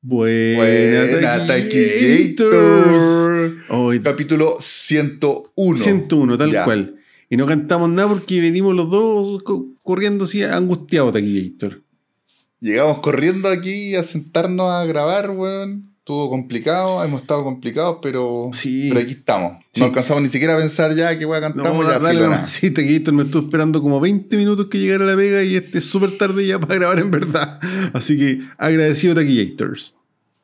Buena, Taquillators. Hoy, Capítulo 101. 101, tal Ya. cual. Y no cantamos nada porque venimos los dos co- corriendo así angustiados, Taquillator. Llegamos corriendo aquí a sentarnos a grabar, weón. Estuvo complicado, hemos estado complicados, pero, Sí. pero aquí estamos. Sí. No alcanzamos ni siquiera a pensar ya que weón cantamos No, ya. dale, no. Sí, Taquillator me estuvo esperando como 20 minutos que llegara a la pega y este es súper tarde ya para grabar en verdad. Así que agradecido, Taquillators.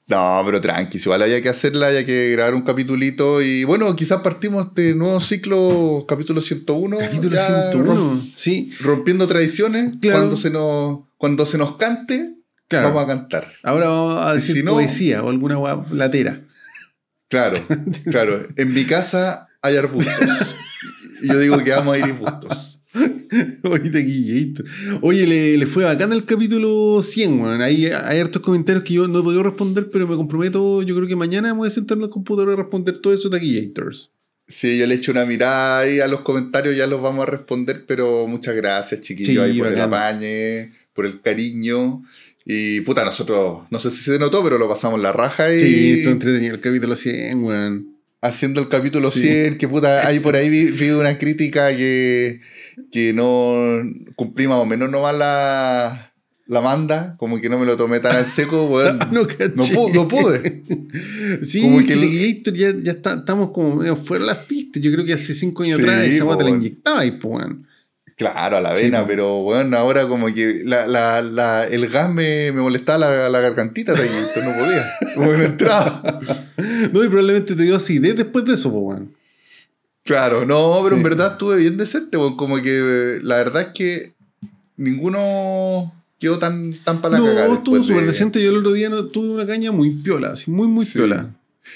No, pero tranqui, igual había que hacerla, había que grabar un capitulito y bueno, quizás partimos este nuevo ciclo, capítulo 101. Capítulo ya 101. Sí, rompiendo tradiciones. Claro. Cuando, se nos, cuando se nos cante, claro. vamos a cantar. Ahora vamos a decir si no- poesía o alguna latera. Claro, claro. En mi casa hay arbustos. y yo digo que vamos a ir arbustos. Oye. Oye, le, le fue bacán el capítulo 100, weón. Ahí hay hartos comentarios que yo no he podido responder, pero me comprometo, yo creo que mañana me voy a sentar en el computador a responder todo eso, Taquillators. Sí, yo le echo una mirada ahí a los comentarios, ya los vamos a responder, pero muchas gracias, chiquillos, Sí, ahí por el apañe, por el cariño. Y puta, nosotros, no sé si se notó, pero lo pasamos la raja y Sí, esto entretenido el capítulo 100, weón. haciendo el capítulo Sí. 100, que puta, ahí por ahí vi, vi una crítica que, que no cumplí más o menos nomás la, la manda, como que no me lo tomé tan al seco, weón. no. No pu- no pude. Sí, Como que el- ya, ya está- estamos como medio fuera de las pistas. Yo creo que hace 5 años Sí, atrás esa weá te la weón. inyectaba ahí, pues, weón. Claro, a la Sí, vena, po. pero bueno, ahora como que la, la, la, el gas me, me molestaba la, la gargantita, Taquillito, no podía. Como que no entraba. No, y probablemente te dio acidez después de eso, pues, weón. Claro, no, pero en Sí. verdad estuve bien decente, weón, como que eh, la verdad es que ninguno quedó tan, tan para la No, estuvo de- súper decente. Yo el otro día no, tuve una caña muy piola, así, muy, muy Sí. piola.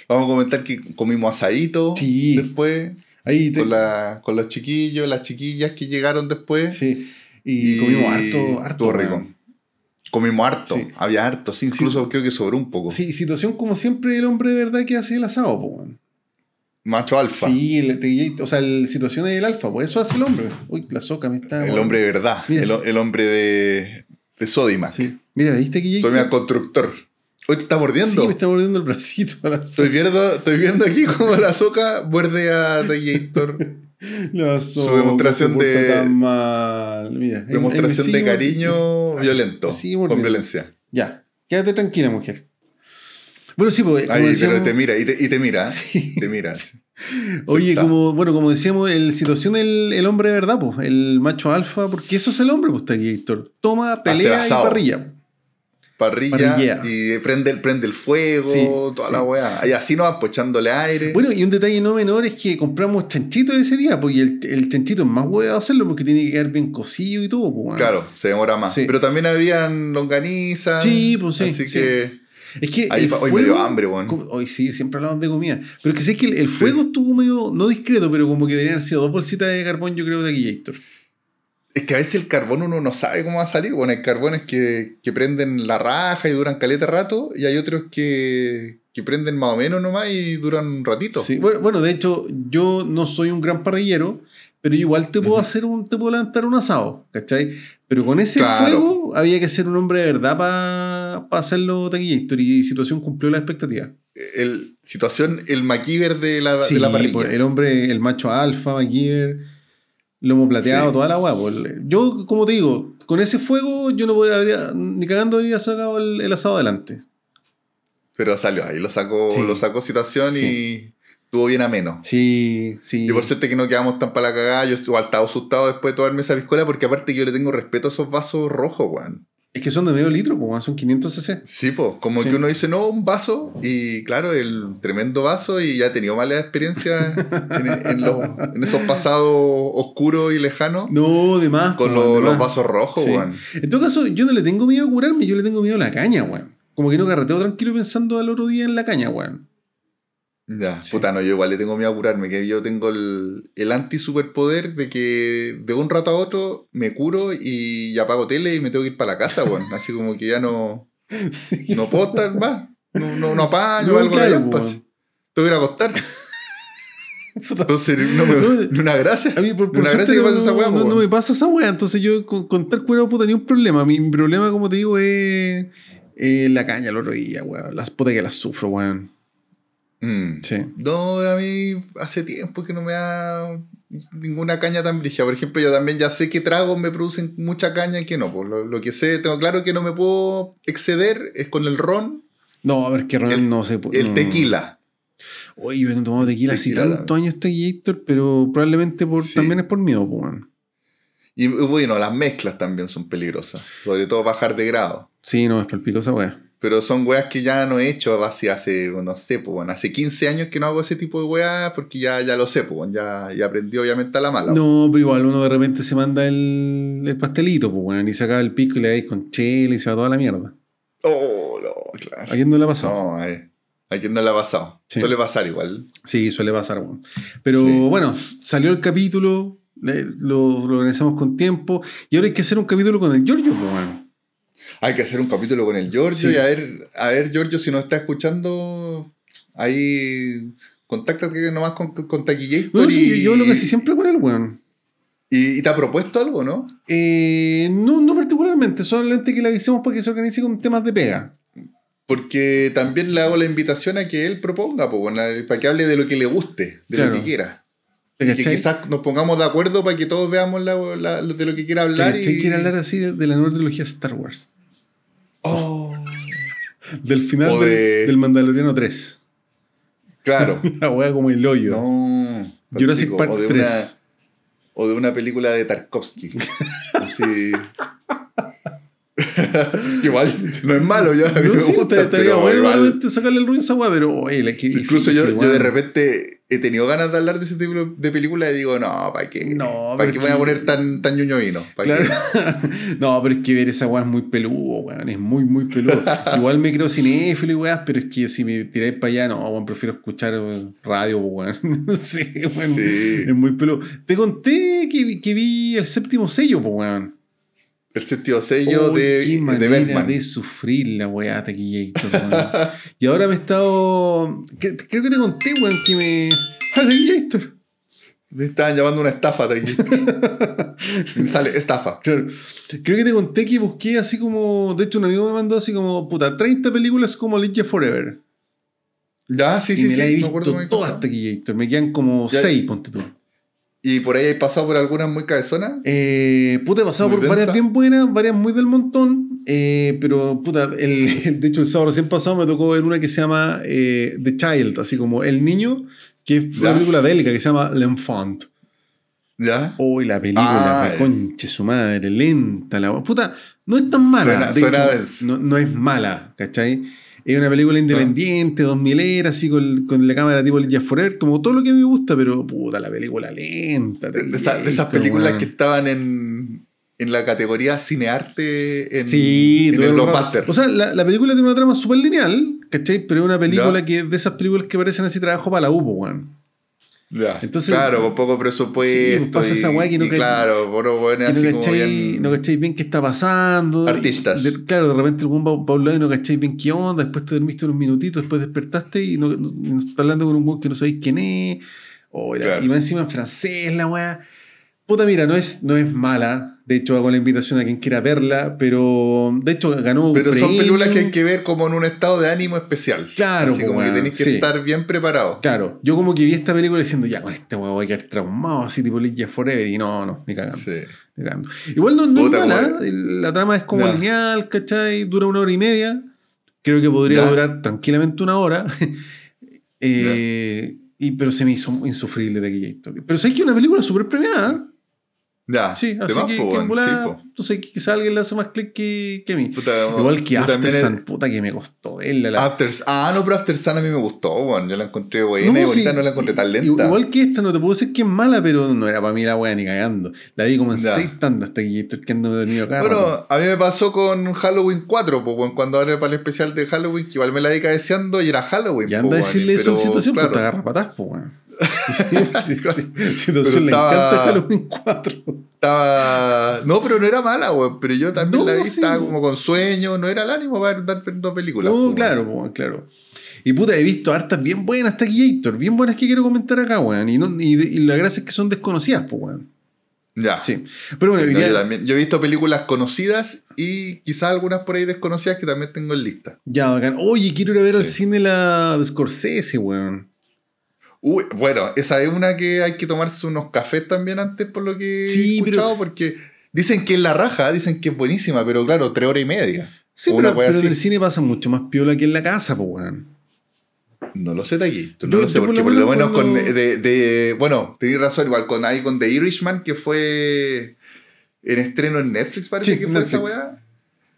Vamos a comentar que comimos asadito Sí. después, Ahí te- con, la, con los chiquillos, las chiquillas que llegaron después. Sí. Y, comimos harto, harto. Rico. Comimos harto, Sí. había harto, sí, incluso creo que sobró un poco. Sí, situación como siempre el hombre de verdad que hace el asado, weón. Macho alfa. Sí, el, te- o sea, la situación es el alfa, pues eso hace el hombre. Uy, la soca me está. El hombre de verdad. El, el hombre de, de Sodimac. Sí. Mira, ¿viste que Soy mi constructor. Hoy te está mordiendo. Sí, me está mordiendo el bracito. estoy, viendo, estoy viendo aquí como la soca muerde a Regator. La soca, demostración se porta de- tan mal. Mira, Demostración de cariño me- violento. me Con violencia. Ya, quédate tranquila, mujer. Bueno, sí, Ahí, decíamos- pero te mira, y te, y te mira. Sí. Te mira. Oye, está. como, bueno, como decíamos, el situación el, el hombre de verdad, pues, el macho alfa, porque eso es el hombre, pues, Héctor. Toma, pelea y parrilla. Parrilla Parrillea. y prende, el- prende el fuego, Sí, toda sí. la weá. Y así nos pues, echándole aire. Bueno, y un detalle no menor es que compramos chanchito ese día, porque el, el chanchito es más huevo hacerlo porque tiene que quedar bien cocido y todo, pues, bueno. Claro, se demora más. Sí. Pero también habían longanizas. Sí, pues, sí, Así sí. que Es que Ahí el pa- hoy me fuego- dio hambre, weón. como- Hoy sí, siempre hablamos de comida. Pero es que sé que el, el fuego estuvo medio, no discreto, pero como que deberían haber sido dos bolsitas de carbón, yo creo, de aquí, Héctor. Es que a veces el carbón uno no sabe cómo va a salir. Bueno, hay carbones que, que prenden la raja y duran caleta rato, y hay otros que, que prenden más o menos nomás y duran un ratito. Sí, bueno, bueno, de hecho, yo no soy un gran parrillero, pero igual te puedo hacer un, te puedo levantar un asado, ¿cachai? Pero con ese Claro. fuego había que ser un hombre de verdad para hacerlo taquillator y situación cumplió la expectativa. El, situación, el MacGyver de la, Sí, de la parrilla. pues, el hombre, el macho alfa, MacGyver, lomo plateado, Sí. toda la guapa. Yo, como te digo, con ese fuego yo no podría, habría- ni cagando habría sacado el, el asado adelante. Pero salió ahí, lo sacó, Sí. lo sacó situación Sí. y estuvo bien ameno. Sí, sí. Y por suerte que no quedamos tan para la cagada, yo estuve estaba asustado después de tomarme esa piscola, porque aparte que yo le tengo respeto a esos vasos rojos, weón. Es que son de medio litro, pues, son 500 cc. Sí, pues, como Sí. que uno dice, no, un vaso, y claro, el tremendo vaso, y ya he tenido malas experiencias en, en los- en esos pasados oscuros y lejanos No, de más. con po, lo- de los más. vasos rojos, Sí. weón. En todo caso, yo no le tengo miedo a curarme, yo le tengo miedo a la caña, weón. Como que no carreteo tranquilo pensando al otro día en la caña, weón. Ya, Sí. puta, no, yo igual le tengo miedo a curarme, que yo tengo el, el anti-superpoder de que de un rato a otro me curo y apago tele y me tengo que ir para la casa, weón. Así como que ya no, Sí. no puedo estar más. No, no, no apaño No, algo de lampas. weón. Tengo que ir a acostar. Entonces, no me, una gracia. A mí, por, por Una gracia que no, pasa esa weá, no- no me pasa esa weá. Entonces, yo con, con estar curado, puta, ni un problema. Mi, mi problema, como te digo, es, Eh, la caña el otro día, weón. Las putas que las sufro, weón. Mm. Sí. No, a mí hace tiempo que no me da ninguna caña tan brígida. Por ejemplo, yo también ya sé que tragos me producen mucha caña y que no. Pues lo, lo que sé, tengo claro que no me puedo exceder es con el ron, No, a ver, que Ronald El- no se pu- el no. tequila. Oye, yo no he tomado tequila hace tantos años Tequillator, pero probablemente por, Sí. también es por miedo, pues. Y bueno, las mezclas también son peligrosas. Sobre todo bajar de grado. Sí, no, es palpico esa weá. Pero son weas que ya no he hecho hace, hace no sé, pues bueno, hace 15 años que no hago ese tipo de weas porque ya, ya lo sé, pues bueno, ya, ya aprendí obviamente a la mala. No, pero igual uno de repente se manda el, el pastelito, pues, weón, y se acaba el pico y le dais con chela y se va toda la mierda. Oh, no, claro. ¿A quién no le ha pasado? No, a, a quien no le ha pasado. Sí. Suele pasar igual. Sí, suele pasar, weón. Pero Sí. bueno, salió el capítulo, lo, lo organizamos con tiempo, y ahora hay que hacer un capítulo con el Giorgio, pues, weón. Hay que hacer un capítulo con el Giorgio Sí. y a ver, a ver, Giorgio, si nos está escuchando, ahí contáctate nomás con, con Taquillator No, sí, y, yo hablo casi siempre con él, weón. y, y te ha propuesto algo, ¿no? Eh, no, no particularmente, solamente que le avisemos para que se organice con temas de pega. Porque también le hago la invitación a que él proponga, bueno, para que hable de lo que le guste, de Claro. lo que quiera. ¿Te Y que quizás nos pongamos de acuerdo para que todos veamos la- la- lo de lo que quiera ¿Te hablar. y... Quiere hablar así de, de la nueva trilogía Star Wars. Oh, Del final O del, de- del Mandaloriano 3. claro. La wea como el hoyo. no. Jurassic Park o de 3. Una, o de una película de Tarkovsky. Así. igual, no es malo, yo a mí No, me sí, gusta, estaría bueno realmente sacarle el rollo a esa wea, pero oye, la que Incluso yo, difícil, yo de weón. repente he tenido ganas de hablar de ese tipo de película y digo, no, ¿para qué? No, ¿Para qué me voy a poner tan, tan ñoño vino? ¿Para Claro. no, pero es que ver esa weá es muy peludo, weón. Es muy, muy peludo. Igual me creo cinéfilo y weas, pero es que si me tiráis para allá, no, weón, prefiero escuchar radio, weón. sí, weón. Sí. Es muy peludo. Te conté que, vi- que vi el séptimo sello, weón. El séptimo sello de, qué de Bergman. de sufrir la weá Taquillator, y ahora me he estado. Creo que te conté, weón, que me. ¡Ah, Taquillator! Me estaban llamando una estafa. Me sale estafa. Claro. Creo que te conté que busqué así como. De hecho, un amigo me mandó así como. Puta, 30 películas como Ninja Forever. Ya, sí, y sí, me sí. la he visto me todas. Taquillator. Me quedan como Ya. 6, ponte tú. Y por ahí he pasado por algunas muy cabezonas. Eh, puta, he pasado Muy por varias bien buenas, varias muy del montón. eh, pero, puta, el, de hecho, el sábado recién pasado me tocó ver una que se llama eh, The Child, así como El Niño, que es una película bélica que se llama L'Enfant. ¿Ya? Uy, la película, Ah, la conche su madre, lenta la Puta, no es tan mala. Suena- de suena hecho, no, no es mala, ¿cachai? Es una película independiente, 2000 era, así con, con la cámara tipo Ninja Forever, como todo lo que me gusta, pero puta, la película lenta. De, de esa- de esas películas que estaban en, en la categoría cinearte en, Sí, en todo el blockbuster. O sea, la, la película tiene una trama súper lineal, ¿cachai? Pero es una película Ya. que de esas películas que parecen así trabajo para la UPO, weón. Ya. entonces- claro, con poco presupuesto. Sí, pues pasa y- esa weá que no y ca- Claro, puro bueno, Que así no como cacháis, bien. no cacháis bien qué está pasando. Artistas. De- claro, de repente el buen va lado y no cacháis bien qué onda, después te dormiste unos minutitos, después despertaste y no, no- no está hablando con un weón que no sabéis quién es. O la- Claro. Y va encima en francés la weá. Puta, mira, no es, no es mala. De hecho, hago la invitación a quien quiera verla, pero de hecho ganó un Pero son películas que hay que ver como en un estado de ánimo especial. Claro, Así como que weón, tenéis que sí. estar bien preparado. Claro, yo como que vi esta película diciendo, ya con este weón voy a quedar traumado, así tipo Ninja Forever, y no, no, ni cagando. Sí. ni cagando. Igual no, no Puta, es mala, la trama es como Ya. lineal, ¿cachai? Dura una hora y media. Creo que podría Ya. durar tranquilamente una hora. Eh, y, pero se me hizo insufrible de aquella historia. Pero sabes que es una película súper premiada. Ya. Sí, así que, po, que en po. que quizá alguien le hace más clic que, que a mí. Puta, Igual que After Sun, puta que me costó verla. La... After- ah, no, pero After Sun a mí me gustó, weón. Yo la encontré buena No, y ahorita sí, no la encontré tan lenta. Igual que esta, no te puedo decir que es mala, pero no era para mí la wea ni cagando. La vi como en Ya. seis tandas hasta que estoy quedándome dormido acá. Bueno, a mí me pasó con Halloween 4, pues, cuando ahora para el especial de Halloween, que igual me la di cabeceando y era Halloween. Y anda a pues, decirle weón, eso en pero, situación, claro, pues te agarra patas, pues, weón. Sí, sí, sí. Pero le estaba- encanta Halloween 4. Estaba. No, pero no era mala, weón. Pero yo también No, la vi, sí. estaba como con sueño, no era el ánimo para andar viendo películas. No, claro, weón, claro. Y puta, he visto hartas bien buenas hasta aquí, Héctor. Bien buenas que quiero comentar acá, weón. Y, no, y, la gracia es que son desconocidas, pues, weón. Ya. Sí. Pero bueno, No, yo, también. Yo he visto películas conocidas y quizás algunas por ahí desconocidas que también tengo en lista. ya, bacán. Oye, quiero ir a ver al cine la de Scorsese, weón. Uy, bueno, esa es una que hay que tomarse unos cafés también antes, por lo que Sí, he pero- escuchado, porque dicen que es la raja, dicen que es buenísima, pero claro, tres horas y media. Sí, pero, en el cine pasa mucho más piola que en la casa, pues, weón. No lo sé de aquí. No Yo- lo sé, por porque lo por lo menos con. De, de- bueno, tenéis razón, igual con ahí con The Irishman, que fue en estreno en Netflix, parece Sí, que fue esa weá.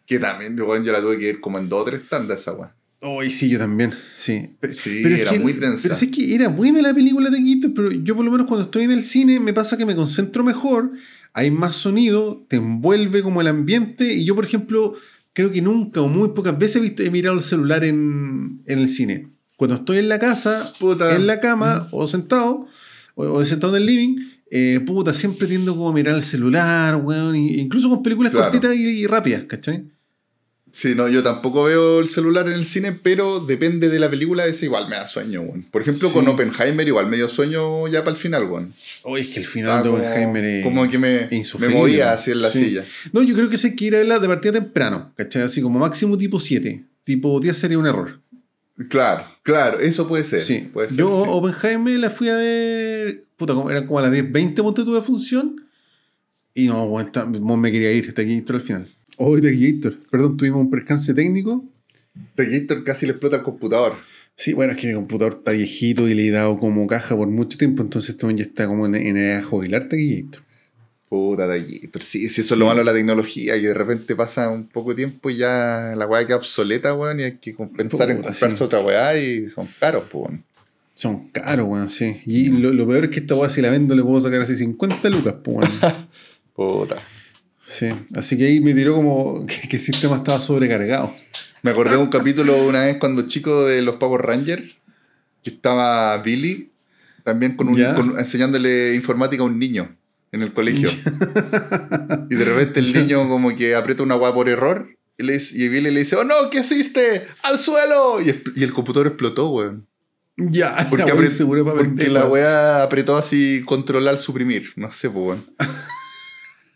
Que también, bueno, yo la tuve que ir como en dos o tres tandas esa weá. Ay, sí, yo también, sí. Pe- Sí, pero es era que- muy densa. Pero es que era buena la película de Quito, pero yo por lo menos cuando estoy en el cine me pasa que me concentro mejor, hay más sonido, te envuelve como el ambiente, y yo, por ejemplo, creo que nunca o muy pocas veces he, mirado el celular en, en el cine. Cuando estoy en la casa, Puta. en la cama, o sentado, o, o sentado en el living, eh, puta, siempre tiendo como a mirar el celular, weón, incluso con películas Claro. cortitas y, y rápidas, ¿cachai? Sí, no, yo tampoco veo el celular en el cine, pero depende de la película, ese igual me da sueño, weón. Por ejemplo, Sí. con Oppenheimer igual me dio sueño ya para el final, weón. Oye, es que el final Estaba de Oppenheimer es... como que me, me movía así en la sí. silla. No, yo creo que sé que ir a verla de partida temprano, ¿cachai? Así como máximo tipo 7. Tipo 10 sería un error. Claro, claro, eso puede ser. Sí. puede ser, yo sí. Oppenheimer la fui a ver. Puta, eran como a las 10, 20 monte tuve la función. Y no, mo- me quería ir. Taquillator al final. Hoy Taquillator. Perdón, tuvimos un percance técnico. Tequillator casi le explota el computador. Sí, bueno, es que mi computador está viejito y le he dado como caja por mucho tiempo. Entonces esto ya está como en, en edad de jubilar Taquillator. Puta Tequillator. Sí, sí, eso Sí. es lo malo de la tecnología, que de repente pasa un poco de tiempo y ya la weá queda obsoleta, weón, y hay que pensar en comprarse sí. otra weá y son caros, weón. Son caros, weón, sí. Y lo, lo peor es que esta weá, si la vendo, le puedo sacar así 50 lucas, weón. Puta. Sí, así que ahí me tiró como que, que el sistema estaba sobrecargado. Me acordé de un capítulo una vez cuando chico de los Power Rangers, que estaba Billy, también con un, con- enseñándole informática a un niño en el colegio. y de repente el niño como que aprieta una weá por error y, le y Billy le dice, oh no, ¿qué hiciste? ¡Al suelo! Y, y el computador explotó, weón. Ya, Porque, la wea apret- segura pa' porque la weá apretó así controlar, suprimir. No sé, pues, weón.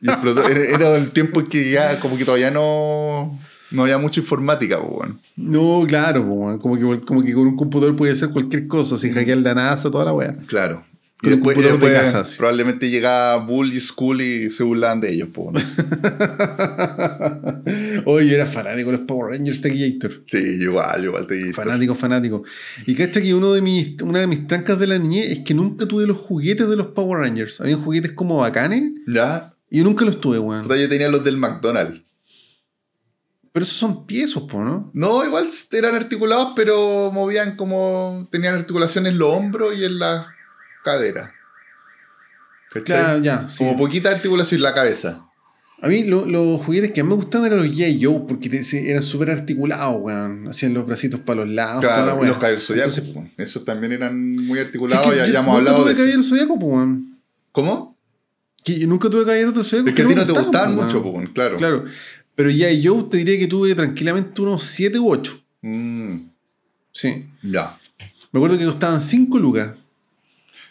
Y explotó. Era, era el tiempo en que ya como que todavía no, no había mucha informática, pues, weón. No, claro, po, weón. como, que, como que con un computador puede hacer cualquier cosa, sin hackear la NASA, toda la wea. Claro. Y después, y computador de después casa, sí. probablemente llegaba Bull y School y se burlaban de ellos, pues. weón. Oye, yo era fanático de los Power Rangers Taquillator. Sí, igual, igual te Fanático, fanático. Y cacha que uno de mis, una de mis trancas de la niñez es que nunca tuve los juguetes de los Power Rangers. Habían juguetes como bacanes ¿Ya? Y yo nunca los tuve, weón. Puta, yo tenía los del McDonald's. Pero esos son piezos, po, ¿no? No, igual eran articulados, pero movían como. Tenían articulación en los hombros y en la cadera. ¿Cachai? Claro, ya. sí. Como poquita articulación en la cabeza. A mí lo- los juguetes que más me gustaban eran los G.I. Joe, porque te- eran súper articulados, weón. Hacían los bracitos para los lados. Claro, weá. los caballeros zodiacos. Esos también eran muy es articulados, que ya, yo ya hemos hablado de eso. zodiacos, po, weón. ¿Cómo? Que yo nunca tuve caballeros del zodiaco. Es que a ti no te gustaban po, mucho, weón. po, claro. Claro. Pero G.I. Joe te diría que tuve tranquilamente unos 7 u 8. Mm, Sí. ya. Me acuerdo que costaban 5 lucas.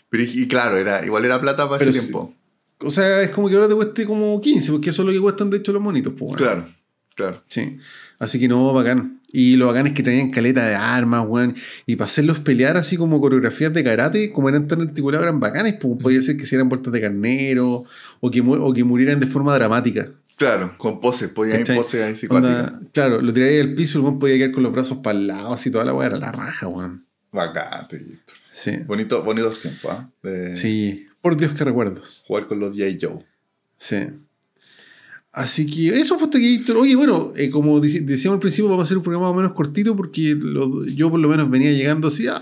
Pero y, y claro, era, igual era plata para Pero ese tiempo. O sea, es como que ahora te cueste como 15, porque eso es lo que cuestan de hecho los monitos, weón. Claro, claro. Sí. Así que no, bacán. Y lo bacán es que traían caleta de armas, weón. Y para hacerlos pelear así como coreografías de karate, como eran tan articulados, eran bacanes. Pues podía ser que hicieran vueltas de carnero o que, o que murieran de forma dramática. Claro, con poses, ponían ¿Cachai? poses ahí psicóticas. Claro, lo tiraría al piso y el weón podía quedar con los brazos para el lado, así toda la weá era la raja, weón. Bacán. Sí. Bonito, bonitos tiempos, ¿ah? De Sí. Por Dios, qué recuerdos. jugar con los J. Joe. Sí. Así que eso fue Taquillator. Oye, bueno, eh, como decíamos al principio, vamos a hacer un programa más o menos cortito porque lo- yo por lo menos venía llegando así. ¡ah!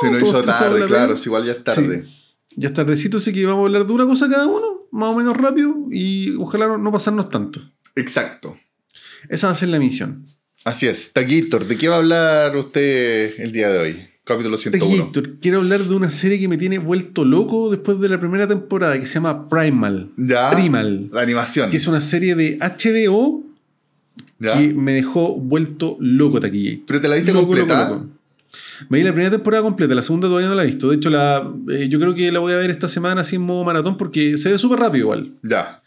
Se todo hizo tarde, la claro, igual ya es tarde. Ya es tardecito, así que vamos a hablar de una cosa cada uno, más o menos rápido, y ojalá no, no pasarnos tanto. Exacto. Esa va a ser la misión. Así es. Taquillator, ¿de qué va a hablar usted el día de hoy? Capítulo 101. Taquillator, quiero hablar de una serie que me tiene vuelto loco después de la primera temporada, que se llama Primal. Ya. Primal. La animación. Que es una serie de HBO ¿Ya? que me dejó vuelto loco, Taquillator. Pero te la viste Loco, completa. loco, loco. Me vi la primera temporada completa, la segunda todavía no la he visto. De hecho, la, eh, yo creo que la voy a ver esta semana así en modo maratón porque se ve súper rápido igual. Ya,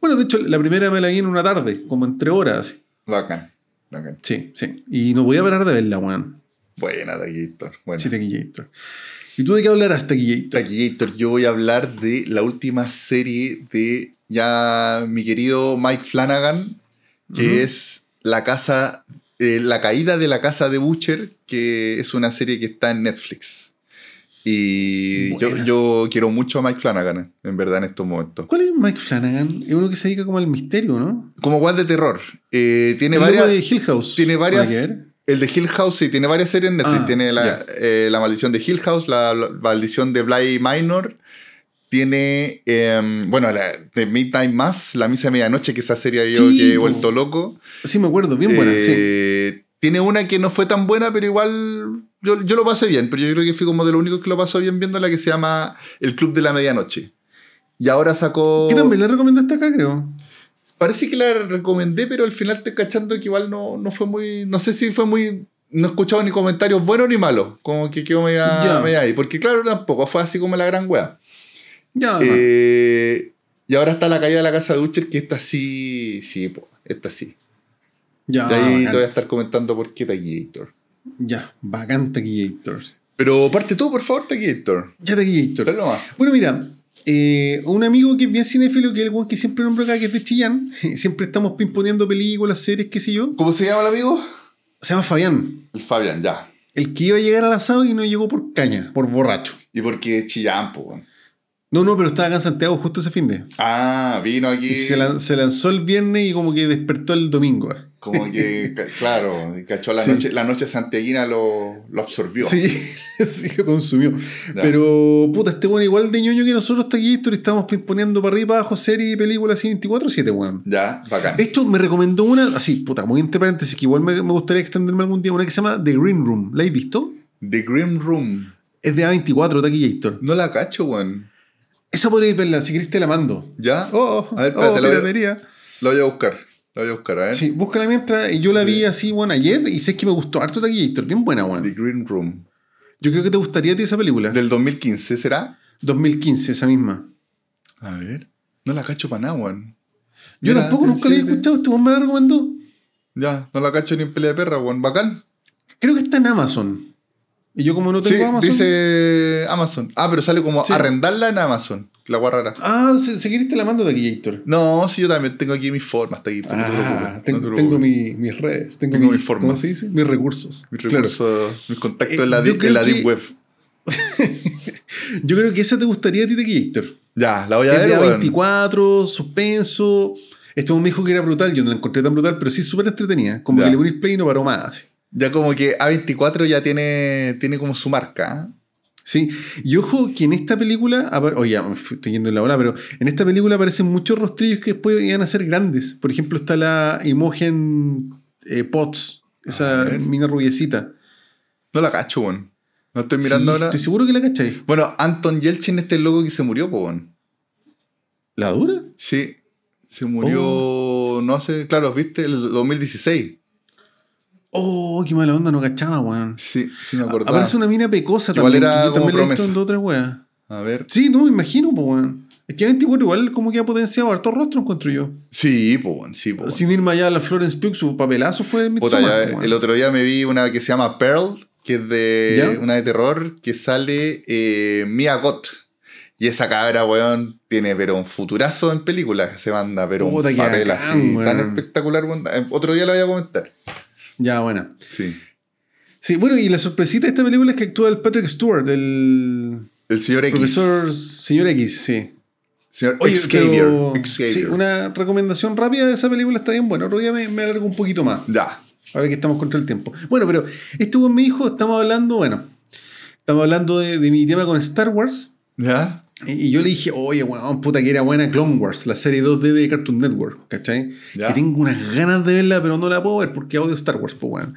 Bueno, de hecho, la primera me la vi en una tarde, como en tres horas. bacán. bacán. Sí, sí. Y no voy a parar de verla, weón. Buena, Taquillator. Sí, Taquillator. ¿Y tú de qué hablarás, Taquillator? Taquillator, yo voy a hablar de la última serie de ya mi querido Mike Flanagan, que es La Casa, eh, La Caída de la Casa de Butcher, que es una serie que está en Netflix. Y yo, quiero mucho a Mike Flanagan, en verdad, en estos momentos. ¿Cuál es Mike Flanagan? Es uno que se dedica como al misterio, ¿no? Como guas de terror. eh, tiene varias. de Hill House. tiene varias- ¿Nada que ver? El de Hill House, sí, tiene varias series en Netflix. Ah, tiene la, eh, la maldición de Hill House, la, la maldición de Bly Minor. Tiene, em, bueno, la de Midnight Mass, La Misa de Medianoche, que esa serie yo Sí, que he vuelto loco. Sí, me acuerdo, bien buena. sí. Eh, Tiene una que no fue tan buena, pero igual yo, yo lo pasé bien. Pero yo creo que fui como de los únicos que lo pasó bien viendo la que se llama El Club de la Medianoche. Y ahora sacó... ¿Qué también le recomendaste acá, creo? Parece que la recomendé, pero al final estoy cachando que igual no, no fue muy. No sé si fue muy. No he escuchado ni comentarios buenos ni malos. Como que quedó media, Ya. media ahí. Porque claro, tampoco fue así como la gran wea. Ya, Eh, y ahora está la caída de la casa de Butcher, que esta sí. Sí, po, esta sí. ya, y ahí bacán. te voy a estar comentando por qué Taquillator. ya, bacán Taquillator. Pero parte tú, por favor, Taquillator. Ya Taquillator. Bueno, mira, eh, un amigo que es bien cinéfilo, que es el one que siempre nombro acá, que es de Chillán, siempre estamos pimponeando películas, series, qué sé yo. ¿Cómo se llama el amigo? Se llama Fabián. El Fabián, ya. El que iba a llegar al asado y no llegó por caña, por borracho. Y porque Chillán, weón. No, no, pero estaba acá en Santiago justo ese fin de. Ah, vino aquí. Y se, lan- se lanzó el viernes y como que despertó el domingo. Como que, claro, cachó la Sí. noche, la noche santiaguina lo, lo absorbió. Sí, sí, que consumió. Pero, puta, este weón igual de ñoño que nosotros está aquí, y estamos poniendo para arriba, abajo, serie y películas así 24-7, weón. Ya, bacán. De hecho, me recomendó una, así, puta, muy entre paréntesis, que igual me, me gustaría extenderme algún día, una que se llama The Green Room. ¿La habéis visto? The Grim Room. Es de A24, Taquillator. No la cacho, weón. Esa podréis verla, si queréis te la mando. ¿Ya? Oh, oh, A ver, oh, espérate, la voy a-. La voy a buscar. La voy a buscar, a ver. Sí, búscala mientras. Yo la vi así, bueno, ayer y sé que me gustó harto Taquillator. Bien buena, The weón. Green Room. Yo creo que te gustaría a ti esa película. Del 2015, ¿será? 2015, esa misma. A ver. No la cacho para nada, weón. Yo Mira, tampoco nunca la sí, escuchado, este weón me la recomendó. Ya, no la cacho ni en pelea de perra, weón. Bacán. Creo que está en Amazon. Y yo como no tengo Sí, Amazon. dice Amazon. Ah, pero sale como Sí. arrendarla en Amazon. La guarrara. Ah, si, si querés te la mando de Taquillator. No, sí, yo también tengo aquí mis formas, está aquí. no te preocupes, Ah, no tengo, te tengo mi- mis redes, tengo, Tengo mi- mis formas. ¿Cómo se dice? Mis recursos. Mis Claro. recursos, mis contactos Eh, en la, deep- creo en la que- Deep Web. Yo creo que esa te gustaría a ti, Taquillator. Ya, la voy a ver, weón. 24, suspenso. Este me dijo que era brutal, yo no la encontré tan brutal, pero sí súper entretenida. Como Ya. que le ponís play y no paró más. Ya como que A24 ya tiene, tiene como su marca. ¿eh? Sí, y ojo que en esta película, oye, estoy yendo en la hora, pero en esta película aparecen muchos rostrillos que después iban a ser grandes. Por ejemplo, está la Imogen eh, Potts, esa A ver. mina rubiecita. No la cacho, weón. No estoy mirando Sí, ahora. Estoy seguro que la cacháis. Bueno, Anton Yelchin, este loco que se murió, weón. ¿La dura? Sí. Se murió, Oh. no sé, claro, viste, el 2016. Oh, qué mala onda, no cachaba, weón. Sí, sí me acordaba. Aparece una mina pecosa Igual también. era que como también promesa. weas. A ver. Sí, no, me imagino, pues, weón. Es que 24 igual como que ha potenciado harto rostro, encuentro yo. Sí, po, weón, sí, po. weón. Sin irme allá a la Florence Pugh, su papelazo fue Puta, ya, weón. el otro día me vi una que se llama Pearl, que es de ¿Ya? una de terror, que sale eh, Mia Gott. Y esa cabra, weón, tiene pero un futurazo en películas. Se manda, pero Puta, un papel así, weón. tan espectacular. weón. Eh, Otro día lo voy a comentar. Ya, buena. Sí. Sí, bueno, y la sorpresita de esta película es que actúa el Patrick Stewart, el El señor X. profesor señor X, sí. Señor Oye, Xavier. pero- Xavier. sí, una recomendación rápida de esa película está bien buena. Otro día me, me alargo un poquito más. Ya. Ahora que estamos contra el tiempo. Bueno, pero este buen mi hijo, estamos hablando, bueno, estamos hablando de, de mi tema con Star Wars. ¿Ya? Y yo le dije, oye, weón, puta que era buena Clone Wars, la serie 2D de Cartoon Network, ¿cachai? Ya. Que tengo unas ganas de verla, pero no la puedo ver porque odio Star Wars, pues, weón.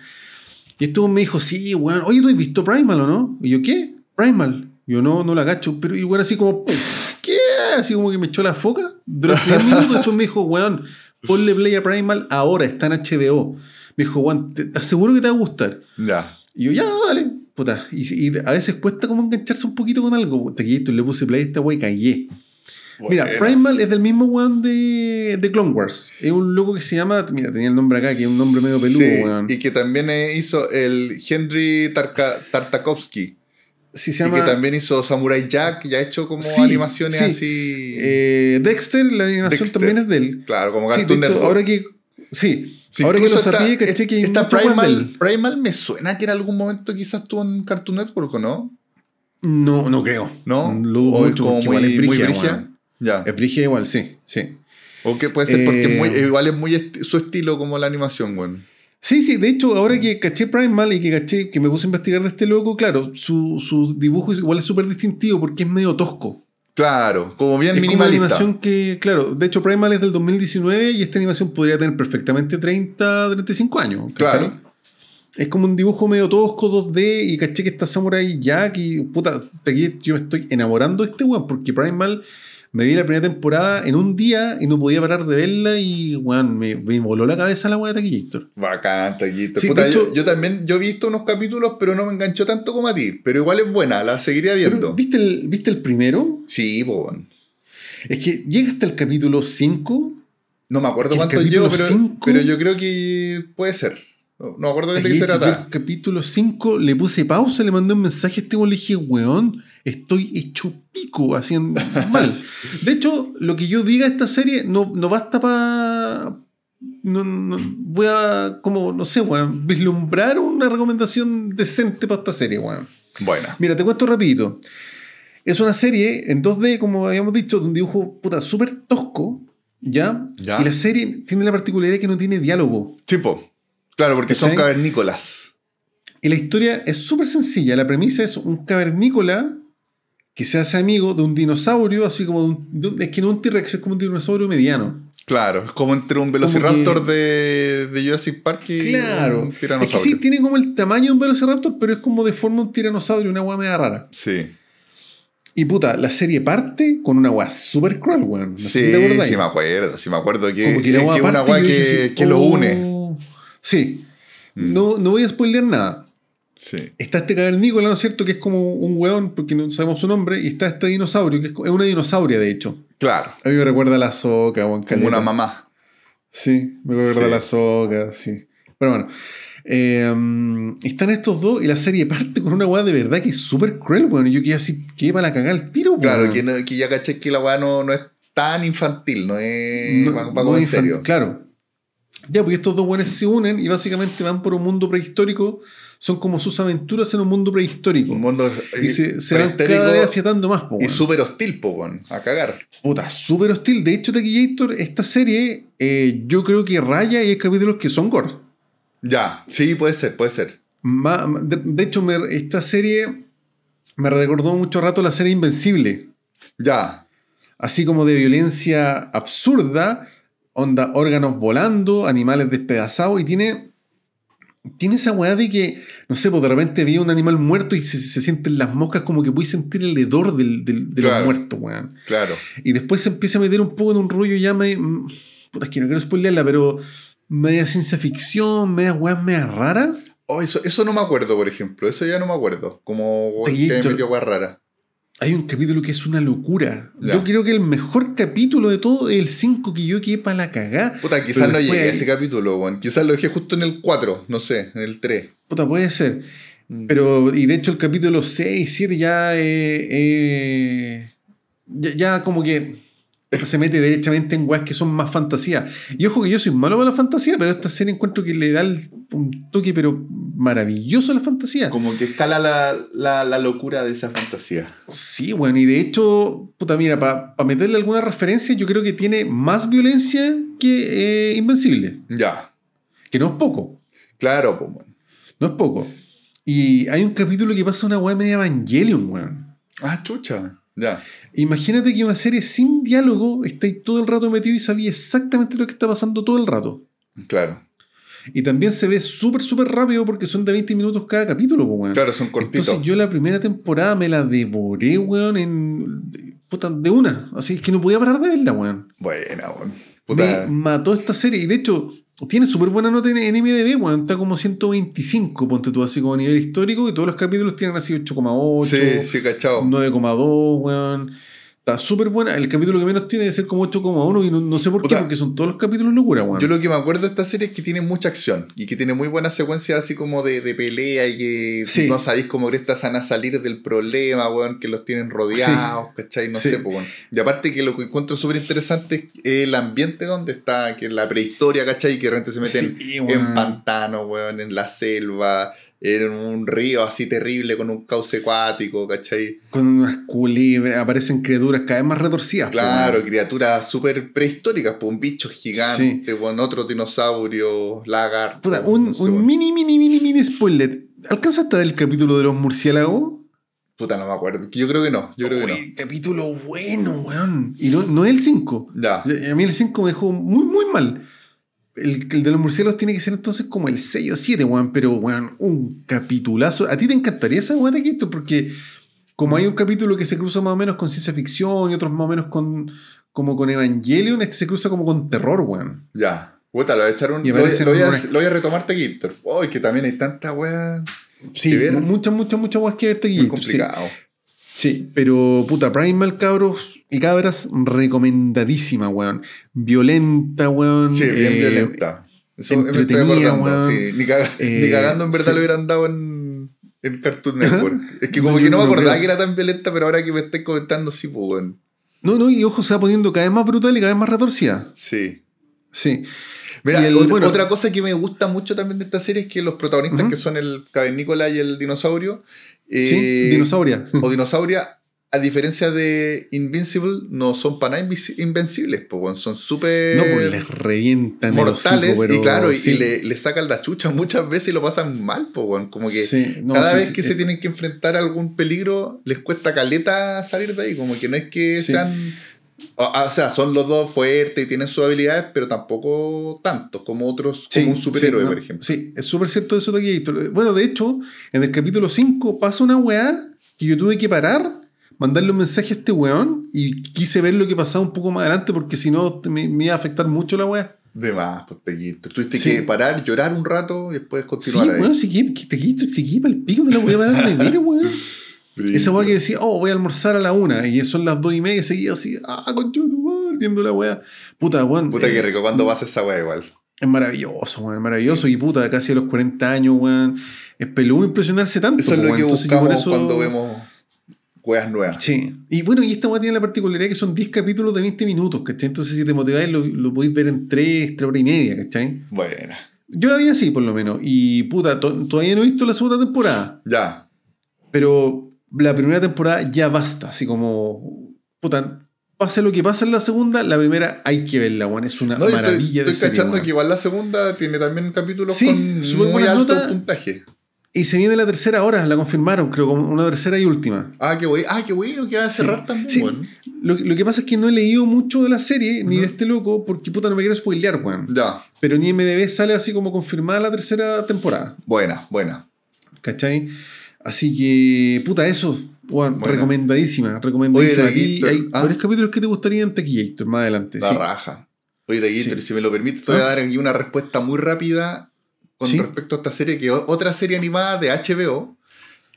Y este me dijo, sí, weón, oye, ¿tú has visto Primal o no? Y yo, ¿qué? Primal. Yo, no, no la gacho. Pero, weón, así como, "Pff, ¿qué? Así como que me echó la foca. Durante 10 minutos, después me dijo, weón, ponle play a Primal ahora, está en HBO. Me dijo, weón, te te aseguro que te va a gustar. Ya. Y yo, ya, dale. Puta. Y, y a veces cuesta como engancharse un poquito con algo. Puta, que esto le puse play a esta wey, callé. Mira. Primal es del mismo weón de, de Clone Wars. Es un loco que se llama. Mira, tenía el nombre acá, que es un nombre medio peludo, Sí, weón. y que también eh, hizo el Henry Tarka- Tartakovsky. Sí, se Y llama. que también hizo Samurai Jack, ya ha hecho como Sí, animaciones sí. así. eh, Dexter, la animación Dexter. también es de él. claro, como Sí, de Cartoon hecho, Network. ahora que. Sí, Sí, ahora que lo sabía, esta- caché que esta de Primal. Primal me suena que en algún momento quizás estuvo en Cartoon Network, ¿o no? No, no creo. ¿No? Lo mucho como muy, igual es muy. Ya. Es brígida igual, sí, sí. O que puede ser porque muy- Eh, igual es muy esti- su estilo como la animación, weón. Sí, sí, de hecho, ahora que caché Primal y que caché, que me puse a investigar de este loco, claro, su, su dibujo igual es súper distintivo porque es medio tosco. Claro, como bien Es como una minimalista. animación que, claro, de hecho Primal es del 2019 y esta animación podría tener perfectamente 30, 35 años. ¿cachai? Claro. Es como un dibujo medio tosco 2D y caché que está Samurai Jack y puta, de aquí yo me estoy enamorando de este weón porque Primal me vi la primera temporada en un día y no podía parar de verla y weón, me, me voló la cabeza la weá de Taquillator. Bacán, Taquito. Sí, Puta, de yo, hecho- yo también yo he visto unos capítulos, pero no me enganchó tanto como a ti. Pero igual es buena, la seguiría viendo. Pero, ¿viste, el, ¿Viste el primero? Sí, weón. Es que llega hasta el capítulo 5 No me acuerdo cuánto llevo, pero yo creo que puede ser. No, no acuerdo de qué se capítulo 5 le puse pausa, le mandé un mensaje a este weón, le dije, weón, estoy hecho pico haciendo mal. De hecho, lo que yo diga de esta serie no, no basta para. No, no- voy a, como, no sé, weón, vislumbrar una recomendación decente para esta serie, weón. Buena. Mira, te cuento rapidito. Es una serie en 2D, como habíamos dicho, de un dibujo puta súper tosco, ¿ya? Ya. Y la serie tiene la particularidad que no tiene diálogo. Sí, po. Claro, porque son cavernícolas. Y la historia es súper sencilla. La premisa es un cavernícola que se hace amigo de un dinosaurio, así como de un, de un- es que no un T-Rex, es como un dinosaurio mediano. Claro, es como entre un Velociraptor de, de Jurassic Park y Claro. un Es que tiranosaurio. sí, tiene como el tamaño de un Velociraptor, pero es como de forma un tiranosaurio, una weá media rara. Sí, Y puta, la serie parte con una weá súper cruel, weón. No sé sí, si te acordáis. sí me acuerdo, sí me acuerdo que, Como que que una weá que, que lo oh. une. Sí. Mm. No, no voy a spoilear nada. Sí. Está este cavernícola, ¿no es cierto? Que es como un weón, porque no sabemos su nombre, y está este dinosaurio, que es, una dinosauria, de hecho. Claro, A mí me recuerda a la soca, como una mamá. Sí, me recuerda Sí. a la soca, sí. Pero bueno. eh, están estos dos y la serie parte con una weá de verdad que es súper cruel, weón. Y yo quedé así, que para la cagar el tiro, weón. Claro, que, no- que ya caché que la weá no, no es tan infantil, no es. No- va, va no como en infan- serio. Claro. Ya, porque estos dos buenos se unen y básicamente van por un mundo prehistórico. Son como sus aventuras en un mundo prehistórico. Un mundo y se, se van cada vez afiatando más, po, y súper hostil, po, a cagar. Puta, súper hostil. De hecho, Taquillator, esta serie, eh, yo creo que raya y hay capítulos que son gore. Ya, sí, puede ser, puede ser. Ma- ma- de, de hecho, me- esta serie me recordó mucho rato la serie Invencible. Ya, Así como de violencia absurda, onda órganos volando, animales despedazados, y tiene, tiene esa weá de que, no sé, pues de repente vi un animal muerto y se, se sienten las moscas como que puedes sentir el hedor del, del- de Claro. los muertos, weón. claro. Y después se empieza a meter un poco en un rollo ya me... mm, Puta, es que no quiero spoilearla, pero media ciencia ficción, media weá, media rara. Oh, eso, eso no me acuerdo, por ejemplo. Eso ya no me acuerdo. Como que me metió weá rara. Hay un capítulo que es una locura. Ya. Yo creo que el mejor capítulo de todo es el 5 que yo quedé para la cagá. Puta, quizás no llegué a hay- ese capítulo, weón. Quizás lo dejé justo en el 4, no sé, en el 3. Puta, puede ser. Mm. Pero, y de hecho, el capítulo 6, 7 ya, eh, eh, ya, ya como que se mete derechamente en weas que son más fantasía. Y ojo que yo soy malo para la fantasía, pero esta serie encuentro que le da el- un toque, pero maravilloso a la fantasía. Como que escala la, la, la locura de esa fantasía. Sí, bueno, y de hecho, puta, mira, para meterle alguna referencia, yo creo que tiene más violencia que eh, Invencible. Ya, Que no es poco. claro, pues, weón. No es poco. Y hay un capítulo que pasa una weá media Evangelion, weón. Ah, chucha. Ya. Imagínate que una serie sin diálogo estáis todo el rato metido y sabía exactamente lo que está pasando todo el rato. Claro. Y también se ve súper, súper rápido porque son de 20 minutos cada capítulo, pues, weón. Claro, son cortitos. Entonces yo la primera temporada me la devoré, weón, en. Puta, de una. Así que no podía parar de verla, weón. Buena, weón. Me Puta. mató esta serie. Y de hecho, tiene súper buena nota en, en MDB, weón. Está como 125, ponte tú así como a nivel histórico. Y todos los capítulos tienen así 8,8, Sí, sí, cachado. 9,2, weón. Está súper buena. El capítulo que menos tiene debe ser como 8,1 y no, no sé por qué, porque son todos los capítulos locura, weón. Yo lo que me acuerdo de esta serie es que tiene mucha acción y que tiene muy buenas secuencias así como de, de pelea y que Sí. no sabéis cómo estas van a salir del problema, weón, que los tienen rodeados, ¿cachai? No Sí. sé, pues, weón. Y aparte que lo que encuentro súper interesante es el ambiente donde está, que es la prehistoria, ¿cachai? Que realmente se meten Sí, en pantano, weón, en la selva, en un río así terrible con un cauce acuático, ¿cachai? Con unas culebras, aparecen criaturas cada vez más retorcidas. Claro, criaturas súper prehistóricas, pues un bicho gigante, weón, otro dinosaurio, lagarto. Puta, un, no sé, un weón. mini, mini, mini, mini spoiler. ¿Alcanzaste a ver el capítulo de los murciélagos? Puta, no me acuerdo. Yo creo que no, yo creo que no. Capítulo bueno, weón. Y no, no es el 5. Ya. A mí el 5 me dejó muy, muy mal. El, el de los murciélagos tiene que ser entonces como el 6 o 7, weón. Pero, weón, un capitulazo. ¿A ti te encantaría esa weón de? Porque como hay un capítulo que se cruza más o menos con ciencia ficción y otros más o menos con como con Evangelion, este se cruza como con terror, weón. Ya. Puta, lo voy a echar un. Y Lo, voy- lo a, lo voy a retomar Taquito. Uy, que también hay tanta weá. Sí, muchas, muchas, muchas weas que verte aquí. Muy complicado. Sí, pero puta, Primal, cabros y cabras, recomendadísima, weón. Violenta, weón. Sí, bien eh, violenta. Eso me estoy entretenida, weón. Sí, ni, caga- Eh, ni cagando en verdad sí. lo hubieran dado en, en Cartoon. Network. Es que como que no me acordaba creo. que era tan violenta, pero ahora que me estáis comentando, sí, pues, weón. No, no, y ojo, se va poniendo cada vez más brutal y cada vez más retorcida. Sí. Sí. Mira, Y el- ot- bueno- otra cosa que me gusta mucho también de esta serie es que los protagonistas, que son el cavernícola y el dinosaurio, sí, eh, dinosauria. o dinosauria, a diferencia de Invincible, no son para nada invencibles, po, son súper no, pues les revientan mortales hocico, pero y claro, y- sí. y le, le sacan la chucha muchas veces y lo pasan mal, po, como que Sí, no, cada sí, vez sí, que eh, se tienen que enfrentar a algún peligro, les cuesta caleta salir de ahí, como que no es que Sí. sean... O, o sea, son los dos fuertes y tienen sus habilidades, pero tampoco tantos como otros, Sí, como un superhéroe, sí, no, por ejemplo. Sí, es súper cierto eso de aquí. Bueno, de hecho, en el capítulo 5 pasa una weá que yo tuve que parar, mandarle un mensaje a este weón y quise ver lo que pasaba un poco más adelante porque si no me, me iba a afectar mucho la weá. De más, pues te quito. Tuviste Sí. que parar, llorar un rato y después Sí, continuar ahí. weón, si te quito, si el pico te la parar de ver, weón. Esa weá que decía, oh, voy a almorzar a la una y son las dos y media y seguía así, ah, tu madre, viendo la weá. Puta, weón. Puta eh, que rico, cuando pasa esa weá igual. Es maravilloso, weón, maravilloso. Y puta, casi a los 40 años, weón. Es peludo impresionarse tanto. Eso es lo weón. que Entonces buscamos eso- cuando vemos weas nuevas. Sí. Y bueno, y esta weá tiene la particularidad que son 10 capítulos de 20 minutos, ¿cachai? Entonces si te motiváis lo, lo podéis ver en 3, 3 horas y media, ¿cachai? Buena. Yo la vi así, por lo menos. Y puta, to- todavía no he visto la segunda temporada. Ya. Pero la primera temporada ya basta. Así como, puta, pase lo que pase en la segunda, la primera hay que verla, weón. Es una No, estoy, maravilla estoy de serie, cachando que igual la segunda tiene también capítulos Sí, con muy alto nota. puntaje. Y se viene la tercera ahora, la confirmaron, creo, como una tercera y última. Ah, qué bueno. Ah, qué bueno que va a cerrar también, Sí. Lo, lo que pasa es que no he leído mucho de la serie, ni de este loco, porque puta no me quiero spoilear, weón. Ya. Pero ni MDB sale así como confirmada la tercera temporada, Buena, buena. ¿cachai? Así que, puta, eso, Buena. recomendadísima, recomendadísima. Oye, A ti Gator, hay ¿ah? varios capítulos que te gustarían en Tequillator más adelante. La sí. raja. Oye, Taquito, Sí. si me lo permites, te voy a Ah. dar aquí una respuesta muy rápida con Sí. respecto a esta serie, que otra serie animada de HBO,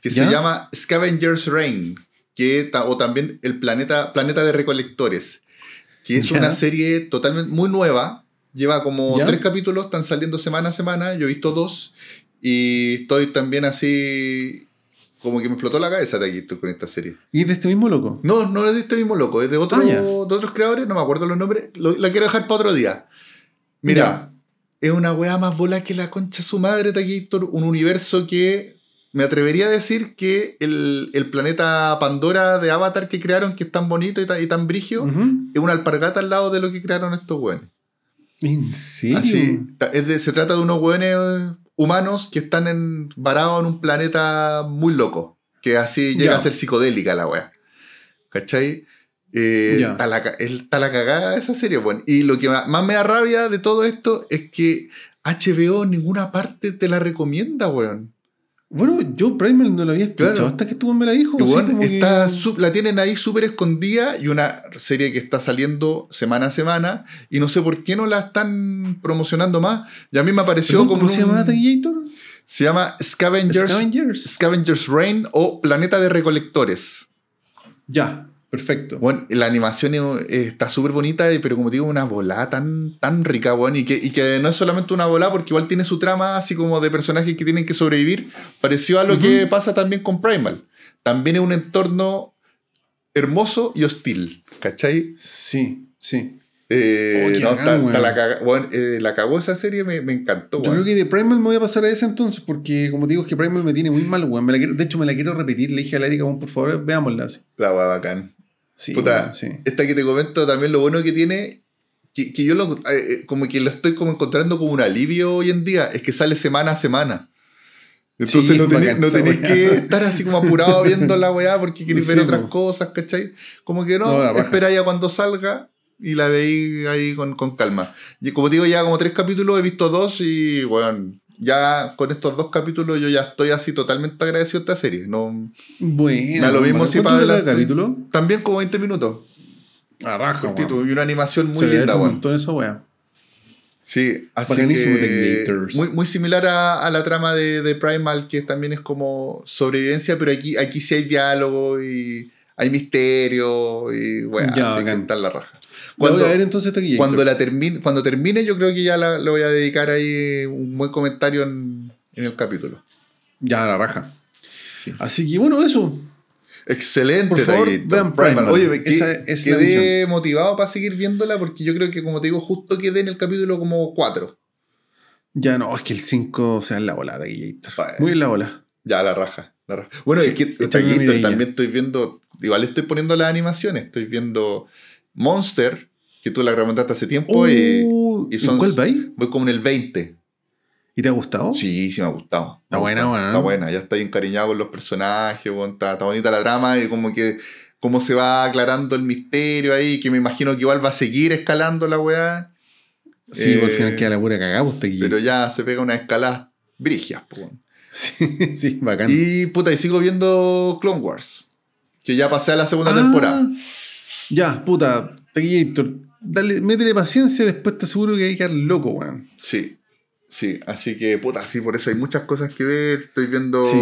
que ¿Ya? se llama Scavenger's Reign, que, o también El Planeta, Planeta de Recolectores, que es Ya. una serie totalmente muy nueva, lleva como ¿Ya? tres capítulos, están saliendo semana a semana, yo he visto dos, y estoy también así, como que me explotó la cabeza Taquito con esta serie. ¿Y es de este mismo loco? No, no es de este mismo loco, es de, otro, Ah, de otros creadores, no me acuerdo los nombres. Lo- la quiero dejar para otro día. Mira, es una weá más bola que la concha de su madre, Taquillator. Un universo que me atrevería a decir que el, el planeta Pandora de Avatar que crearon, que es tan bonito y tan, y tan brigio, Ujú. es una alpargata al lado de lo que crearon estos weones. ¿En serio? Así, es de- se trata de unos weones humanos que están en, varados en un planeta muy loco. Que así llega a ser psicodélica la wea. ¿Cachai? Eh, está, la, está cagada esa serie, weón. Y lo que más me da rabia de todo esto es que HBO en ninguna parte te la recomienda, weón. Bueno, yo Primal no lo había escuchado Claro. hasta que tú me la dijo. Bueno, que- está su- la tienen ahí súper escondida y una serie que está saliendo semana a semana y no sé por qué no la están promocionando más. Y a mí me apareció como ¿Cómo se llama Taquillator? se llama Scavengers, Scavengers. Scavengers Reign o Planeta de Recolectores. Ya, perfecto. Bueno, la animación eh, está súper bonita, eh, pero como te digo, una volada tan, tan rica, bueno, y que, y que no es solamente una volada, porque igual tiene su trama así como de personajes que tienen que sobrevivir, pareció a lo que pasa también con Primal. También es un entorno hermoso y hostil, ¿cachai? Sí, sí. Eh, Oh, no, bacán, ta- la, caga- bueno, eh, la cagó esa serie, me, me encantó. Yo creo que de Primal me voy a pasar a esa entonces, porque como digo, es que Primal me tiene muy mal, weón. Quiero- de hecho, me la quiero repetir. Le dije a la Erika, por favor, veámosla así. La weá bacán. Sí, Puta, sí. esta que te comento también lo bueno que tiene, que, que yo lo, eh, eh, como que lo estoy como encontrando como un alivio hoy en día, es que sale semana a semana. Entonces Sí, no tenés, no tenés que estar así como apurado viendo la weá porque querés ver Sí, otras po. cosas, ¿cachai? Como que no, No, espera ya cuando salga y la veí ahí con, con calma. Y como te digo, ya como tres capítulos, he visto dos y bueno, ya con estos dos capítulos yo ya estoy así totalmente agradecido a esta serie. No, Bueno. Lo mismo si para capítulo. también como 20 minutos. A raja, cortito, weón. y una animación muy Se linda, un weón. montón esa weá. Sí, así que muy, muy similar a, a la trama de, de Primal, que también es como sobrevivencia, pero aquí, aquí sí hay diálogo y hay misterio y bueno, así que está en la raja. La Cuando, voy a ver entonces Taquillator. cuando, la termine, cuando termine, yo creo que ya la- le voy a dedicar ahí un buen comentario en, en el capítulo. Ya, la raja. Sí. Así que bueno, eso. Excelente, Por favor, vean Primal. Oye, que- Esa es quedé motivado para seguir viéndola porque yo creo que, como te digo, justo quedé en el capítulo como 4. Ya no, es que el 5, o sea, en la bola. Bueno. Muy en la bola. Ya, la raja. la raja. Bueno, Sí, es que también estoy viendo, igual estoy poniendo las animaciones, estoy viendo Monster, que tú la recomendaste hace tiempo, y Uh, y ¿en son- cuál va ahí? voy como en el 20. ¿Y te ha gustado? Sí, sí me ha gustado. Está Me buena, gusta. weón. Está buena, ya estoy encariñado con los personajes, weón, está, está bonita la trama y como que cómo se va aclarando el misterio ahí, que me imagino que igual va a seguir escalando la weá, Sí, por Eh, final queda la pura cagada, pues, pero ya se pega una escalada brigias, po, weón. Sí, sí, bacán. Y puta, y sigo viendo Clone Wars, que ya pasé a la segunda Ah, temporada. Ya, puta, Taquillator. Dale, métele paciencia, después te aseguro que hay que quedar loco, weón. Sí, sí, así que puta, sí, por eso hay muchas cosas que ver. Estoy viendo. Sí.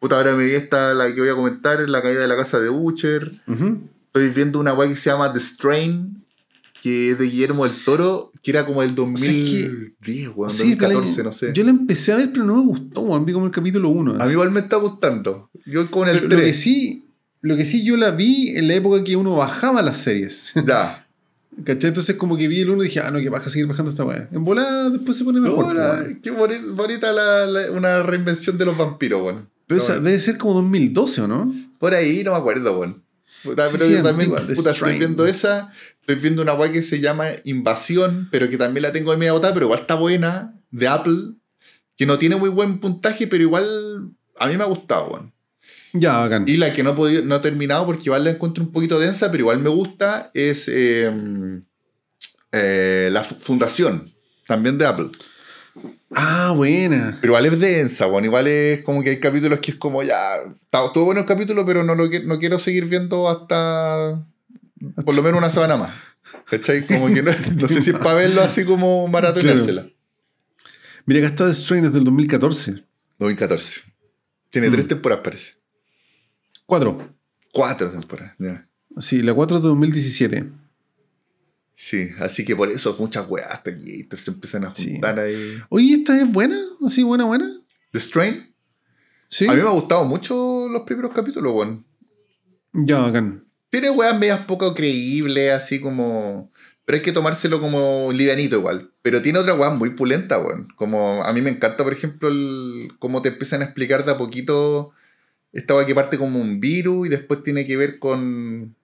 Puta, ahora me vi esta, la que voy a comentar, La caída de la casa de Butcher. Estoy viendo una weá que se llama The Strain, que es de Guillermo del Toro, que era como el 2010, weón, Sí, 2014, dale, no sé. Yo la empecé a ver, pero no me gustó, weón. Vi como el capítulo 1. A mí igual me está gustando. Yo con el Pero lo que 3. sí, lo que sí yo la vi en la época que uno bajaba las series. Ya. ¿Cachai? Entonces como que vi el 1 y dije, ah, no, que baja seguir bajando esta weá. En volada después se pone mejor. Weón. qué boni- bonita la, la- una reinvención de los vampiros, weón. Pero No, esa debe ser como 2012, ¿o no? Por ahí no me acuerdo, weón. Puta, Sí, pero sí, yo también estoy viendo esa. Estoy viendo una weá que se llama Invasión, pero que también la tengo de media botada, pero igual está buena, de Apple, que no tiene muy buen puntaje, pero igual a mí me ha gustado, weón. Ya, bacán. Y la que no he, podido, no he terminado porque igual la encuentro un poquito densa, pero igual me gusta, es eh, eh, La Fu- Fundación, también de Apple. Ah, buena. Pero igual es densa, bueno, igual es como que hay capítulos que es como ya. Está todo bueno el capítulo, pero no lo que- no quiero seguir viendo hasta por lo menos una semana más. ¿Cachai? Como que no, no sé si es para verlo así como maratoneársela. Mira, acá está The Strain desde el 2014. 2014. Tiene Mm. tres temporadas, parece. Cuatro. Cuatro temporadas, ya. Sí, la 4 es de 2017. Sí, así que por eso muchas weas aquí entonces se empiezan a Sí. juntar ahí. Oye, ¿esta es buena? ¿Así, buena, buena? The Strain, Sí. a mí me ha gustado mucho los primeros capítulos, weón. Ya, bacán. Tiene weas medias poco creíbles, así como. Pero hay que tomárselo como livianito igual. Pero tiene otra wea muy pulenta, weón. Como a mí me encanta, por ejemplo, el, cómo te empiezan a explicar de a poquito esta wea que parte como un virus y después tiene que ver con.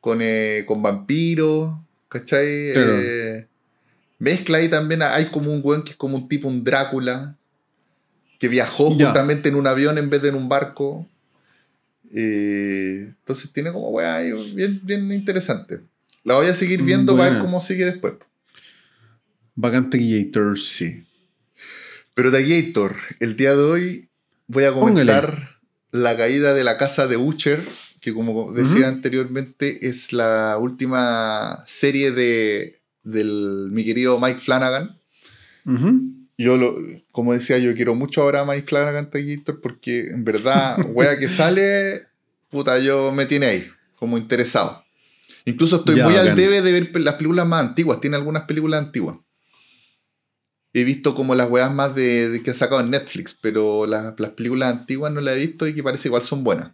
con, eh, con vampiros. ¿Cachai? Claro. Eh, mezcla ahí también. Hay como un weón que es como un tipo, un Drácula. Que viajó justamente en un avión en vez de en un barco. Eh, entonces tiene como weá ahí bien, bien interesante. La voy a seguir viendo para ver cómo sigue después. Bacán Taquillator. Sí. Pero Taquillator, el día de hoy voy a comentar la caída de la casa de Ucher, que como decía anteriormente es la última serie de del, mi querido Mike Flanagan. Yo, lo, como decía, yo quiero mucho ahora a Mike Flanagan porque en verdad, wea que sale, puta, yo me tiene ahí, como interesado. Incluso estoy muy al debe de ver las películas más antiguas, tiene algunas películas antiguas. He visto como las weas más de, que ha sacado en Netflix, pero las, películas antiguas no las he visto y que parece igual son buenas.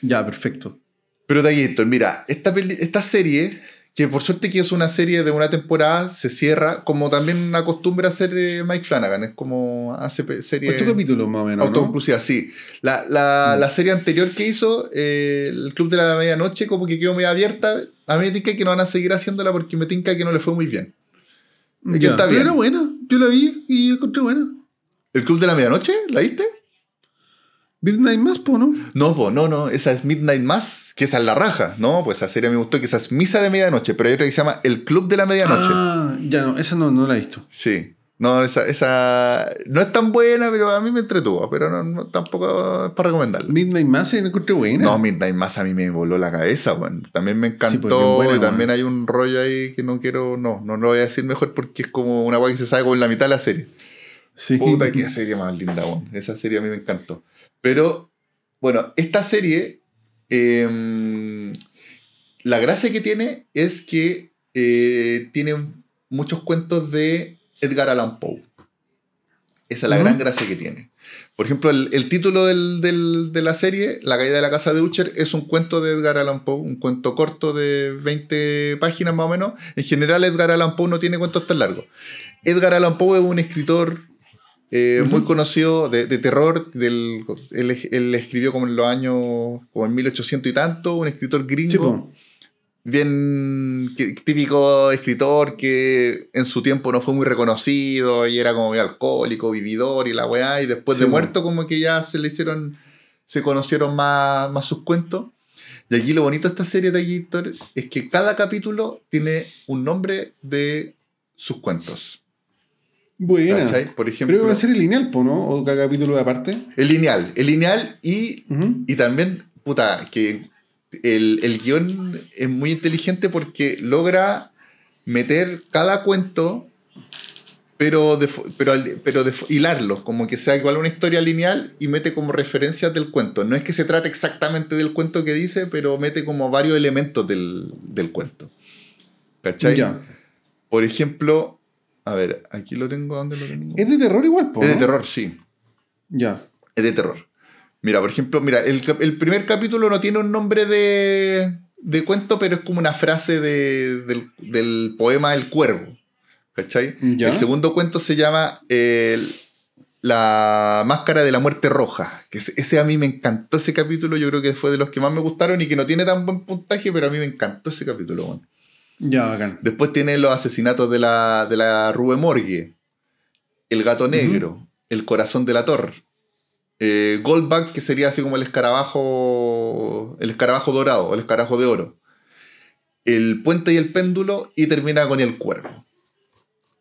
Ya, perfecto. Pero Taguito, mira, esta, esta serie que por suerte que es una serie de una temporada, se cierra, como también acostumbra hacer eh, Mike Flanagan, es como hace serie... Ocho capítulos más o menos, Autoconclusiva, sí. La, la, mm. la, serie anterior que hizo, eh, el Club de la Medianoche, como que quedó muy abierta. A mí me tinca que no van a seguir haciéndola porque me tinca que no le fue muy bien. que está bien. era buena, yo la vi y encontré buena. ¿El Club de la Medianoche? ¿La viste? Midnight Mass, po, ¿no? No, po, no, no. Esa es Midnight Mass, que esa es la raja. No, pues esa serie me gustó, que esa es Misa de Medianoche, pero hay otra que se llama El Club de la Medianoche. Ah, ya no, esa no, no la he visto. Sí. No, esa, esa no es tan buena, pero a mí me entretuvo, pero no, tampoco es para recomendarla. Midnight Mass se encontré buena. No, Midnight Mass a mí me voló la cabeza, bueno. También me pues, encantó. y también hay un rollo ahí que no quiero, no, no lo voy a decir mejor porque es como una guay que se sabe como en la mitad de la serie. Sí. Puta, qué serie más linda, bueno. Esa serie a mí me encantó. Pero bueno, esta serie, em, la gracia que tiene es que eh, tiene muchos cuentos de Edgar Allan Poe. Esa es la gran gracia que tiene. Por ejemplo, el, título de la serie, La caída de la casa de Ucher, es un cuento de Edgar Allan Poe, un cuento corto de 20 páginas más o menos. En general, Edgar Allan Poe no tiene cuentos tan largos. Edgar Allan Poe es un escritor eh, muy conocido de, terror. Del, él, escribió como en los años, como en 1800 y tanto, un escritor gringo. Bien típico escritor que en su tiempo no fue muy reconocido y era como muy alcohólico, vividor y la weá. Y después de muerto, como que ya se le hicieron, se conocieron más, más sus cuentos. Y aquí lo bonito de esta serie de Héctor es que cada capítulo tiene un nombre de sus cuentos. Buena. Por ejemplo. Pero va a ser el lineal, ¿no? O cada capítulo de aparte. El lineal. El lineal y, y también, puta, que el, el guion es muy inteligente porque logra meter cada cuento, pero, de, pero, pero de, como que sea igual una historia lineal y mete como referencias del cuento. No es que se trate exactamente del cuento que dice, pero mete como varios elementos del, del cuento. ¿Cachai? Ya. Por ejemplo, a ver, aquí lo tengo. ¿Dónde lo tengo? Es de terror igual, Es de terror, sí. Ya. Es de terror. Mira, por ejemplo, mira, el, primer capítulo no tiene un nombre de, de cuento, pero es como una frase del, poema El Cuervo. ¿Cachai? El segundo cuento se llama La Máscara de la Muerte Roja. Que ese, a mí me encantó ese capítulo. Yo creo que fue de los que más me gustaron y que no tiene tan buen puntaje, pero a mí me encantó ese capítulo. Bueno. Ya, bacán. Después tiene los asesinatos de la, de la Rue Morgue, El Gato Negro, El Corazón de la Torre, eh, Goldback, que sería así como el escarabajo, el escarabajo dorado, el escarabajo de oro, El Puente y el Péndulo, y termina con El Cuervo.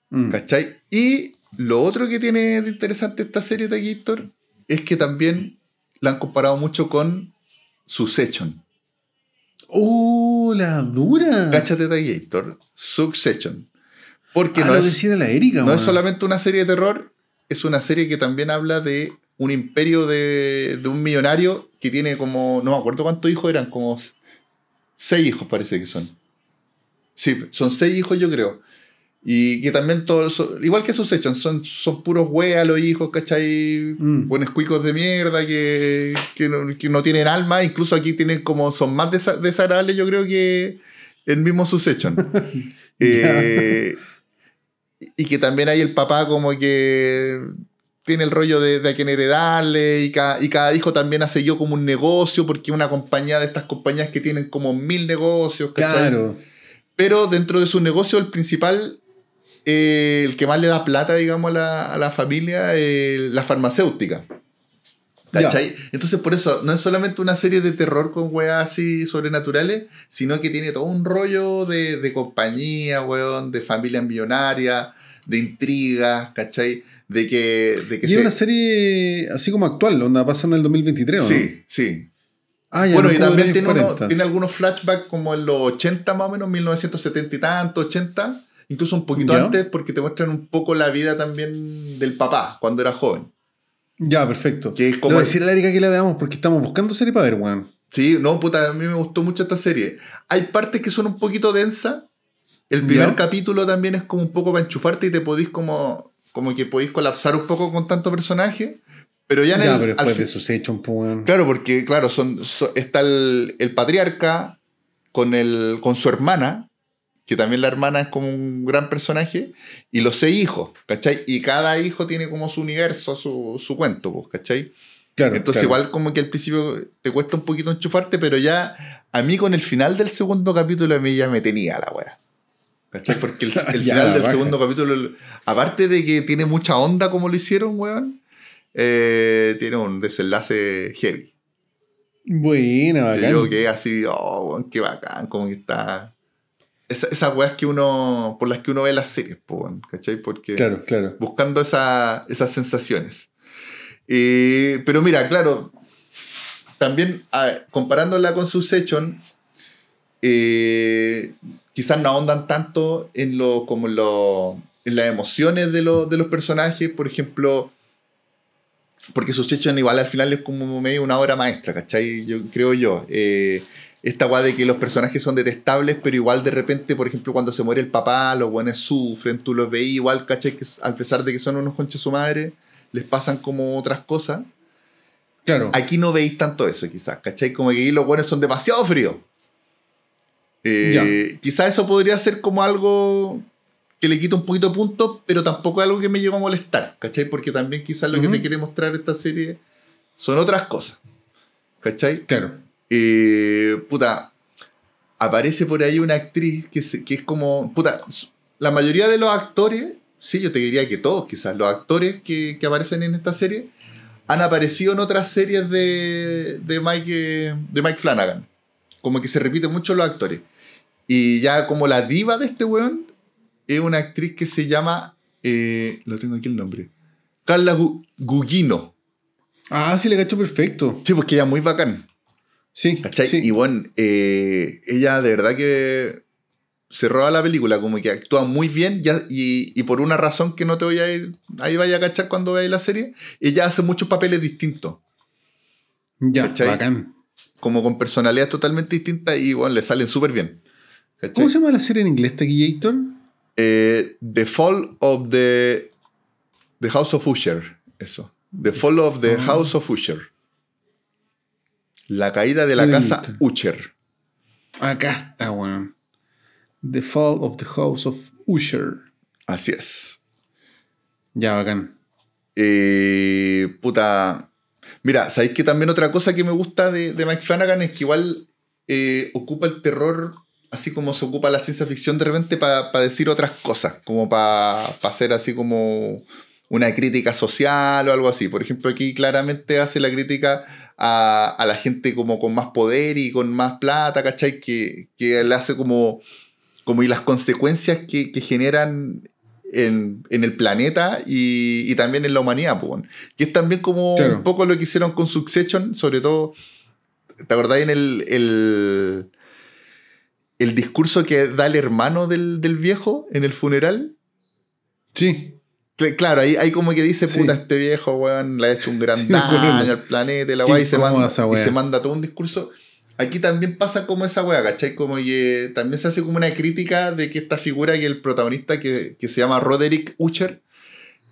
Mm. ¿Cachai? Y lo otro que tiene de interesante esta serie de Gator es que también la han comparado mucho con Succession. ¡Oh, la dura! Cáchate de Gator, Succession. Porque ah, no, es, la Erika, no es solamente una serie de terror, es una serie que también habla de un imperio de, de un millonario que tiene como, no me acuerdo cuántos hijos eran, como seis hijos parece que son. Sí, son seis hijos yo creo. Y que también todos, igual que sus hechos, son, son puros weas los hijos, ¿cachai? Mm. Buenos cuicos de mierda que, que, no, tienen alma, incluso aquí tienen como, son más desagradables yo creo que el mismo sus eh, y que también hay el papá como que tiene el rollo de, de a quién heredarle y cada, y cada hijo también hace yo como un negocio porque una compañía de estas compañías que tienen como mil negocios, ¿cachai? Claro. Pero dentro de su negocio el principal eh, el que más le da plata, digamos, a la, familia, eh, la farmacéutica. ¿Cachai? Entonces, por eso, no es solamente una serie de terror con weas así sobrenaturales, sino que tiene todo un rollo de, compañía, weón, de familia millonaria, de intrigas, ¿cachai? De que. De que y es una serie así como actual, onda pasa en el 2023, ¿o Sí, no? sí. Ah, ya bueno, no y también tiene, los uno- 40. tiene algunos flashbacks como en los 80 más o menos, 1970 y tanto, 80, incluso un poquito Ya. antes, porque te muestran un poco la vida también del papá cuando era joven. Ya, perfecto. Que es Le como- voy a decir a la Erika que la veamos porque estamos buscando serie para ver, weón. Sí, no, puta, a mí me gustó mucho esta serie. Hay partes que son un poquito densas. El primer Ya. capítulo también es como un poco para enchufarte y te podís como, como que podéis colapsar un poco con tanto personaje. Pero ya en Ya, el, pero al después fin- de sus hechos, pues. Claro, porque claro, son, so- está el, el patriarca con, el, con su hermana, que también la hermana es como un gran personaje, y los seis hijos, ¿cachai? Y cada hijo tiene como su universo, su, su cuento, pues, ¿cachai? Claro, Entonces claro. igual como que al principio te cuesta un poquito enchufarte, pero ya a mí con el final del segundo capítulo a mí ya me tenía la wea. ¿Cachai? Porque el, final del segundo capítulo, aparte de que tiene mucha onda como lo hicieron, weón, eh, tiene un desenlace heavy. Buena, Que bacán. yo quedé así, oh, weón, qué bacán, como que está... Esa- esas weas que uno, por las que uno ve las series, weón, ¿cachai? Porque Claro, claro. buscando esa- esas sensaciones. Eh, pero mira, claro, también comparándola con Succession, eh, quizás no ahondan tanto en, lo, como lo- en las emociones de, lo- de los personajes, por ejemplo, porque Succession igual al final es como medio una obra maestra, ¿cachai? Yo, creo yo. Eh, esta guay de que los personajes son detestables, pero igual de repente, por ejemplo, cuando se muere el papá, los buenos sufren, tú los veis igual, ¿cachai? Que a pesar de que son unos conches su madre, les pasan como otras cosas. Claro. Aquí no veis tanto eso, quizás, ¿cachai? Como que los buenos son demasiado fríos. Eh, quizás eso podría ser como algo que le quita un poquito de puntos, pero tampoco es algo que me llegó a molestar, ¿cachai? Porque también quizás lo que te quiere mostrar esta serie son otras cosas, ¿cachai? Claro. Eh, puta, aparece por ahí una actriz que, se- que es como, puta, la mayoría de los actores, sí, yo te diría que todos quizás, los actores que, que aparecen en esta serie han aparecido en otras series de, de, Mike, eh, de Mike Flanagan. Como que se repiten mucho los actores. Y ya como la diva de este weón es una actriz que se llama, eh, lo tengo aquí el nombre, Carla Gu- Gugino. Ah, sí, le cacho perfecto. Sí, porque ella es muy bacán. Sí, ¿Cachai? sí. Y bueno, eh, ella de verdad que se roba la película, como que actúa muy bien ya, y, y por una razón que no te voy a ir, ahí vaya a cachar cuando veáis la serie, ella hace muchos papeles distintos, ya, ¿cachai? bacán. Como con personalidades totalmente distintas y bueno, le salen súper bien. ¿Cachai? ¿Cómo se llama la serie en inglés, Taquillator? Eh, the Fall of the, the House of Usher, eso. The Fall of the Ah. House of Usher. La caída de la casa. Usher. Acá está, weón. The Fall of the House of Usher. Así es. Ya, bacán. Eh, puta. Mira, ¿sabéis que también otra cosa que me gusta de, de Mike Flanagan es que igual eh, ocupa el terror así como se ocupa la ciencia ficción de repente para decir otras cosas, como para hacer así como una crítica social o algo así. Por ejemplo, aquí claramente hace la crítica a, a la gente como con más poder y con más plata, ¿cachai? Que, que le hace como, como y las consecuencias que, que generan en, en el planeta y, y también en la humanidad, pues, que es también como Claro. un poco lo que hicieron con Succession, sobre todo, ¿te acordáis en el, el, el discurso que da el hermano del, del viejo en el funeral? Sí. Cl- Claro, ahí, ahí como que dice, Sí. puta, este viejo, weón, le ha hecho un gran Sí, daño al planeta y la Qué weá, y se, manda, y se manda todo un discurso. Aquí también pasa como esa weá, ¿cachai? Como que también se hace como una crítica de que esta figura que el protagonista que, que se llama Roderick Usher,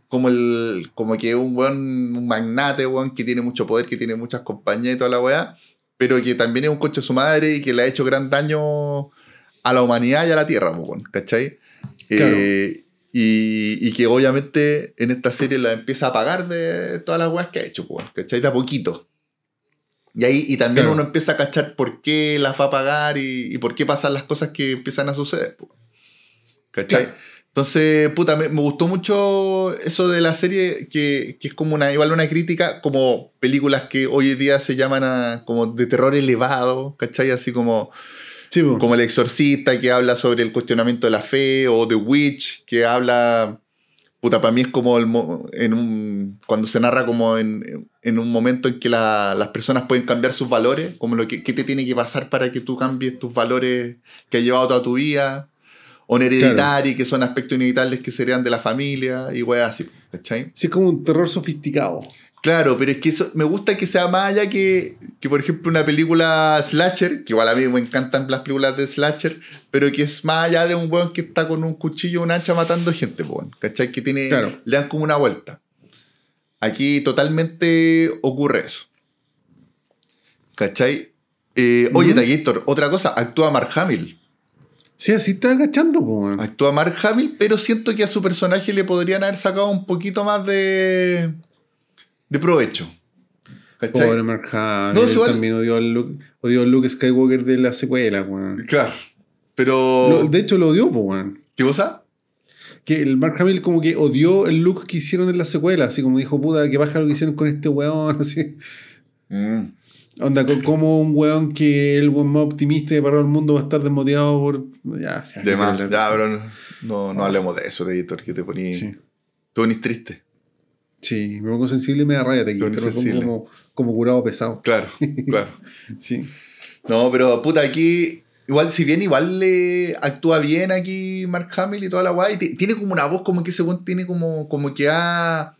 como el como que es un weón, un magnate, weón, que tiene mucho poder, que tiene muchas compañías y toda la weá, pero que también es un coche de su madre y que le ha hecho gran daño a la humanidad y a la tierra, pues, weón, ¿cachai? Claro. Eh, y, y que obviamente en esta serie la empieza a pagar de todas las weas que ha hecho, pues, ¿cachai? De a poquito. Y ahí y también Claro. uno empieza a cachar por qué las va a pagar y, y por qué pasan las cosas que empiezan a suceder. ¿Cachai? Claro. Entonces, puta, me, me gustó mucho eso de la serie, que, que es como una, igual una crítica, como películas que hoy en día se llaman a- como de terror elevado, ¿cachai? Así como, Sí, como El Exorcista, que habla sobre el cuestionamiento de la fe, o The Witch, que habla puta, para mí es como el mo- en un, cuando se narra como en, en un momento en que la- las personas pueden cambiar sus valores, como lo que, qué te tiene que pasar para que tú cambies tus valores que has llevado toda tu vida, o en hereditario, que son aspectos inevitables que serían de la familia, y weas así, ¿cachai? Sí, es como un terror sofisticado. Claro, pero es que eso, me gusta que sea más allá que, que, por ejemplo, una película slasher, que igual a mí me encantan las películas de slasher, pero que es más allá de un weón que está con un cuchillo un hacha matando gente, weón, ¿cachai? Que tiene, Claro. le dan como una vuelta. Aquí totalmente ocurre eso. ¿Cachai? Eh, Oye, Ujú. Taguitor, otra cosa, actúa Mark Hamill. Sí, así está agachando, weón. Actúa Mark Hamill, pero siento que a su personaje le podrían haber sacado un poquito más de, de provecho. ¿Cachai? Pobre Mark Hamill. No, él igual- también odió al Luke, odió al Luke Skywalker de la secuela, weón. Claro. Pero. Lo- de hecho, lo odió, weón. ¿Qué cosa? Que el Mark Hamill como que odió el look que hicieron en la secuela, así como dijo, puta, que baja lo que hicieron con este weón, así. Mm. Onda, co- como un weón que el weón más optimista y para el mundo va a estar desmotivado por... Ya, De más. Ya, pero no, no, no hablemos de eso, de editor, que te poní. Sí. Te ponís triste. Sí, me pongo sensible y me da raya, te pero me pongo sensible. como, como curado pesado. Claro, claro. Sí. No, pero puta, aquí. Igual, si bien igual le actúa bien aquí Mark Hamill y toda la guay, ti- tiene como una voz como que weón tiene como, como que ha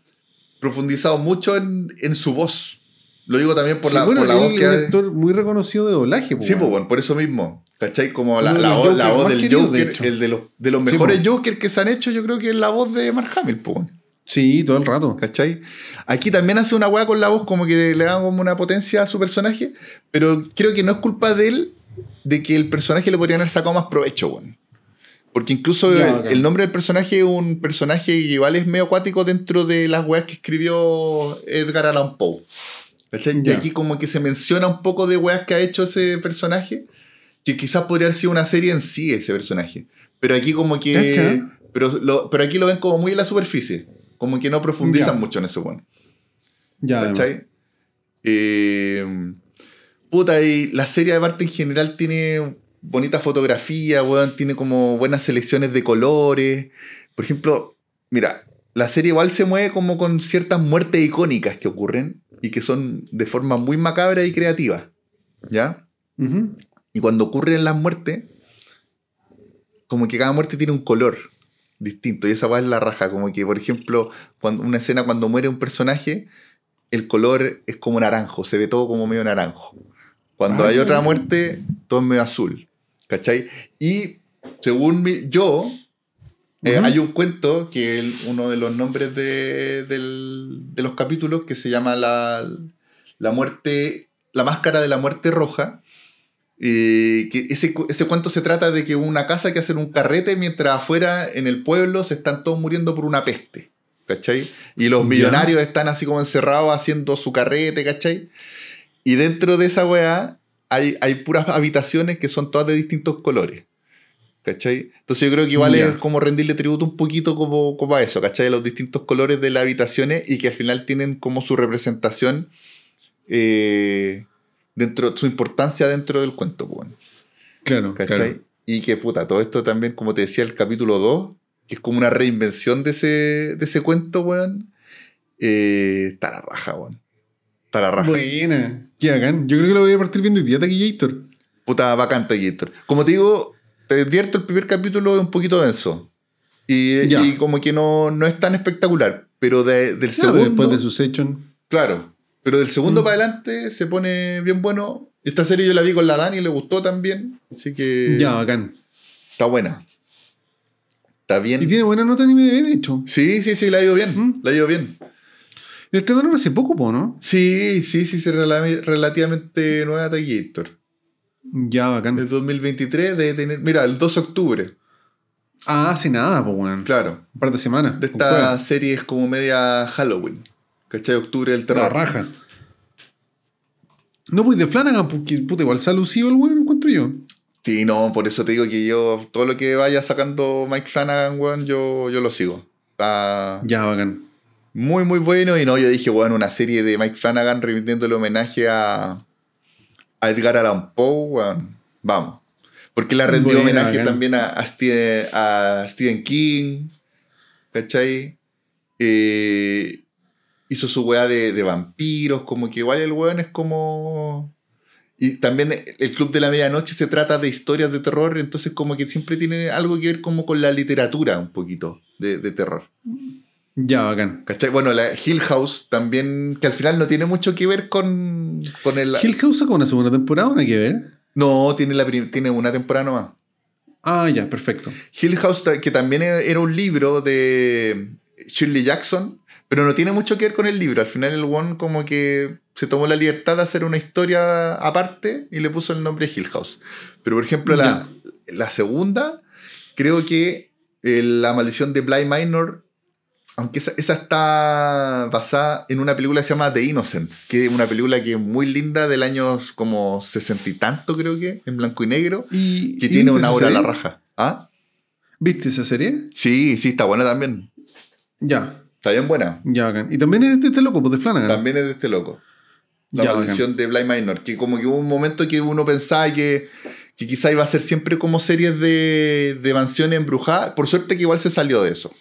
profundizado mucho en, en su voz. Lo digo también por Sí, la, bueno, por la voz que un ha- actor muy reconocido de doblaje, po, Sí, pues bueno, por eso mismo. ¿Cachai? Como la, de la voz, la voz del de Joker, hecho. el de los, de los Sí, mejores po. Joker que se han hecho, yo creo que es la voz de Mark Hamill, pues. Sí, todo el rato. ¿Cachai? Aquí también hace una weá con la voz, como que le da como una potencia a su personaje, pero creo que no es culpa de él de que el personaje le podrían haber sacado más provecho, weón. Porque incluso el, nombre del personaje es un personaje que igual es medio acuático dentro de las weas que escribió Edgar Allan Poe. ¿Cachai? Y aquí como que se menciona un poco de weas que ha hecho ese personaje, que quizás podría haber sido una serie en sí ese personaje. Pero aquí como que... Pero, lo- pero aquí lo ven como muy en la superficie. Como que no profundizan Ya. mucho en eso, weón. Ya. ¿Cachai? Eh, puta, y la serie de parte en general tiene bonita fotografía, weón, tiene como buenas selecciones de colores. Por ejemplo, mira, la serie igual se mueve como con ciertas muertes icónicas que ocurren y que son de forma muy macabra y creativa. ¿Ya? Y cuando ocurren las muertes, como que cada muerte tiene un color distinto. Y esa va es la raja. Como que, por ejemplo, cuando, una escena cuando muere un personaje, el color es como naranjo, se ve todo como medio naranjo. Cuando Ah, hay ya. otra muerte, todo es medio azul. ¿Cachai? Y según mi- yo, eh, hay un cuento que el- uno de los nombres de, del- de los capítulos que se llama la, la muerte, la máscara de la muerte roja. Eh, que ese, ese cuento se trata de que una casa que hacen un carrete mientras afuera en el pueblo se están todos muriendo por una peste. ¿Cachai? Y los Ya. millonarios están así como encerrados haciendo su carrete, ¿cachai? Y dentro de esa weá hay, hay puras habitaciones que son todas de distintos colores. ¿Cachai? Entonces yo creo que igual es como rendirle tributo un poquito como, como a eso, ¿cachai? Los distintos colores de las habitaciones y que al final tienen como su representación eh, dentro, su importancia dentro del cuento, pues, bueno, Claro, ¿cachai? claro. Y que puta, todo esto también, como te decía, el capítulo 2, que es como una reinvención de ese, de ese cuento, weón. Eh, está la raja, weón. Está la raja. Buena. Qué bacán. Yo creo que lo voy a partir viendo hoy día, Taquillator. Puta bacanta, Gator. Como te digo, te advierto, el primer capítulo es un poquito denso. Y, y como que no, no es tan espectacular. Pero de- del Ah, segundo. después de su session. Claro. Pero del segundo Mm. para adelante se pone bien bueno. Esta serie yo la vi con la Dani y le gustó también. Así que. Ya, bacán. Está buena. Está bien. Y tiene buena nota en IMDb, de hecho. Sí, sí, sí, la ha ido bien. Mm. La ha ido bien. El estrenaron hace poco, po, ¿no? Sí, sí, sí, sí, rela- relativamente nueva Gator. Ya, bacán. Del 2023 de tener. Mira, el 2 de octubre. Ah, hace nada, po, weón. Claro. Un par de semanas. De esta serie es como media Halloween. ¿Cachai? Octubre del La terror. raja. No, pues de Flanagan, porque puta, igual se ha lucido el weón, encuentro yo. Sí, no, por eso te digo que yo, todo lo que vaya sacando Mike Flanagan, weón, yo, yo lo sigo. Está Ya, bacán. muy, muy bueno. Y no, yo dije, weón, una serie de Mike Flanagan rindiéndole homenaje a, a Edgar Allan Poe, weón. Vamos. Porque le ha rendido Buena, homenaje bacán. también a, a Stephen, a Stephen King. ¿Cachai? Eh, hizo su weá de, de vampiros, como que igual el weón es como... Y también el Club de la Medianoche se trata de historias de terror, entonces como que siempre tiene algo que ver como con la literatura un poquito de, de terror. Ya, bacán. ¿Cachai? Bueno, la Hill House también, que al final no tiene mucho que ver con, con el... ¿Hill House sacó una segunda temporada o no hay que ver? No, tiene, la, tiene una temporada nomás. Ah, ya, perfecto. Hill House, que también e- era un libro de Shirley Jackson, pero no tiene mucho que ver con el libro. Al final el one como que se tomó la libertad de hacer una historia aparte y le puso el nombre Hill House. Pero por ejemplo la, la segunda, creo que eh, La maldición de Bly Minor, aunque esa, esa está basada en una película que se llama The Innocents, que es una película que es muy linda del año como sesenta y tanto creo que, en blanco y negro, ¿Y, que y tiene una hora a la raja. ¿Ah? ¿Viste esa serie? Sí, sí, está buena también. Ya, Está bien buena. ya, bacán. Y también es de este loco, pues de Flanagan. También es de este loco. La Ya, maldición de Bly Minor. Que como que hubo un momento que uno pensaba que, que quizá iba a ser siempre como series de, de mansiones embrujadas. Por suerte que igual se salió de eso.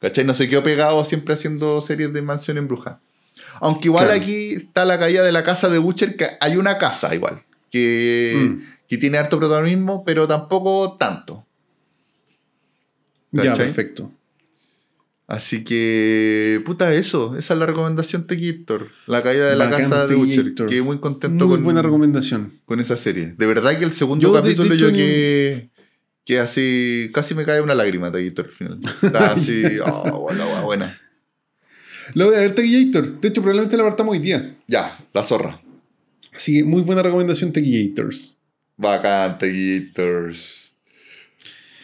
¿Cachai? No se quedó pegado siempre haciendo series de mansión embrujada. Aunque igual Claro. aquí está la caída de la casa de Butcher, que hay una casa igual. Que, Mm. que tiene harto protagonismo, pero tampoco tanto. Ya, perfecto. Así que, puta, eso. Esa es la recomendación de Héctor. La caída de la Bacán, casa de. Héctor. Quedé muy contento Muy con, buena recomendación. con esa serie. De verdad que el segundo Yo, de- de capítulo hecho, yo que, que así, casi me cae una lágrima de Héctor al final. Está así, oh, buena, buena, buena. La voy a ver, Tequillator. De hecho, probablemente la partamos hoy día. Ya, la zorra. Así que muy buena recomendación, Tequillators. Bacán, Héctors.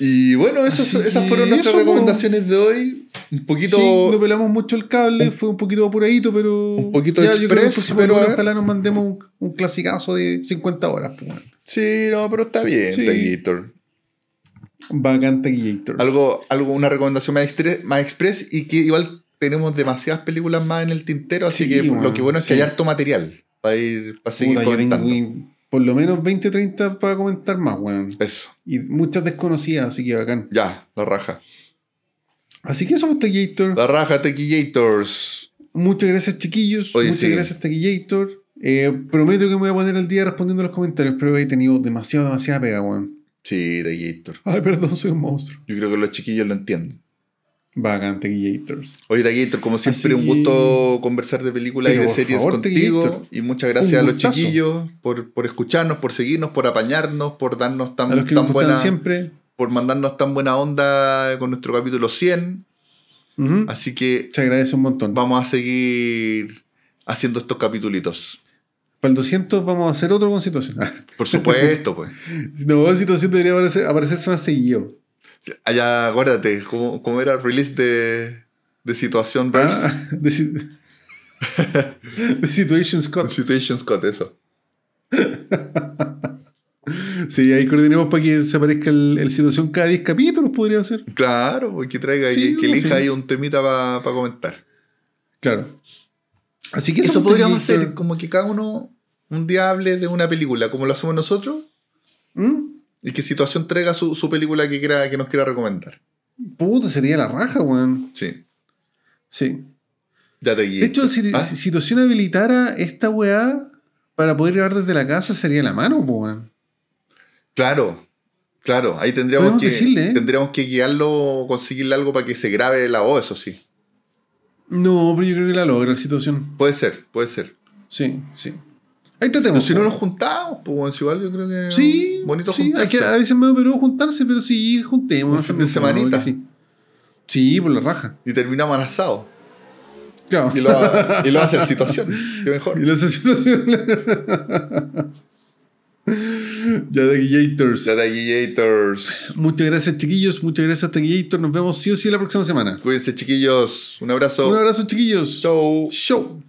Y bueno, esas fueron nuestras eso, po. recomendaciones de hoy. Un poquito... Sí, no pelamos mucho el cable, fue un poquito apuradito, pero. Un poquito ya, express, pero ojalá nos mandemos un, un clasicazo de 50 horas. Pues, bueno. Sí, no, pero está bien, Sí. Héctor. Bacán Tequillators. Algo, algo, una recomendación más, express y que igual tenemos demasiadas películas más en el tintero, así Sí, que bueno, lo que bueno es que hay harto material para ir, para seguir Puta, yo tengo comentando. Por lo menos 20, 30 para comentar más, weón. Eso, Y muchas desconocidas, así que bacán. ya, la raja. Así que eso, pues, Tequillator. La raja Tequillators. Muchas gracias, chiquillos. Oye, Muchas sí. gracias, Tequillator. Eh, prometo que me voy a poner al día respondiendo los comentarios, pero he tenido demasiado, demasiada pega, weón. Sí, Tequillator. Ay, perdón, soy un monstruo. Yo creo que los chiquillos lo entienden. Bacán, Tequillators. Oye, Tequillator, como siempre, Así un gusto conversar de películas y de series favor, contigo. Y muchas gracias Un a los gustazo. chiquillos por, por escucharnos, por seguirnos, por apañarnos, por darnos tan, A los que tan buena, siempre. por mandarnos tan buena onda con nuestro capítulo 100. Ujú. Así que Se agradece un montón. vamos a seguir haciendo estos capitulitos. Para el 200 vamos a hacer otro con situación. Por supuesto, pues. no, situación debería aparecer, aparecerse más seguido. Allá, acuérdate, ¿cómo, cómo era el release de, de Situación Verse? Ah, de, de Situation Scott. Situation Scott, eso. Sí, ahí coordinemos para que se aparezca el, el situación cada 10 capítulos, podría ser. Claro, pues, que traiga, Sí, que, que elija sí. ahí un temita para comentar. Claro. Así que Eso eso, podríamos hacer, como que cada uno un día hable de una película, como lo hacemos nosotros, ¿Mm? Y que Situación traiga su, su película que, quiera, que nos quiera recomendar. Puta, sería la raja, weón. Sí, Sí. ya te guío. De hecho, si, Ah, si situación habilitara esta weá para poder grabar desde la casa, sería la mano, weón. Claro, claro. Ahí tendríamos Podemos que, decirle, ¿eh? tendríamos que guiarlo conseguirle algo para que se grabe la voz, eso sí. No, pero yo creo que la logra la situación. Puede ser, puede ser. Sí, sí. Ahí tratemos. si no nos juntamos, pues igual yo creo que Sí, bonito sí, hay que, a veces me pero juntarse, pero sí, juntemos. Un fin de semanita. Sí. sí, por la raja. Y terminamos al asado. Claro. Y lo, va- y lo va a hacer situación. Qué mejor. Y la situación. ya de Guillators. Ya de Guillators. Muchas gracias, chiquillos. Muchas gracias, Tequillator. Nos vemos sí o sí la próxima semana. Cuídense, chiquillos. Un abrazo. Un abrazo, chiquillos. Chau. Show.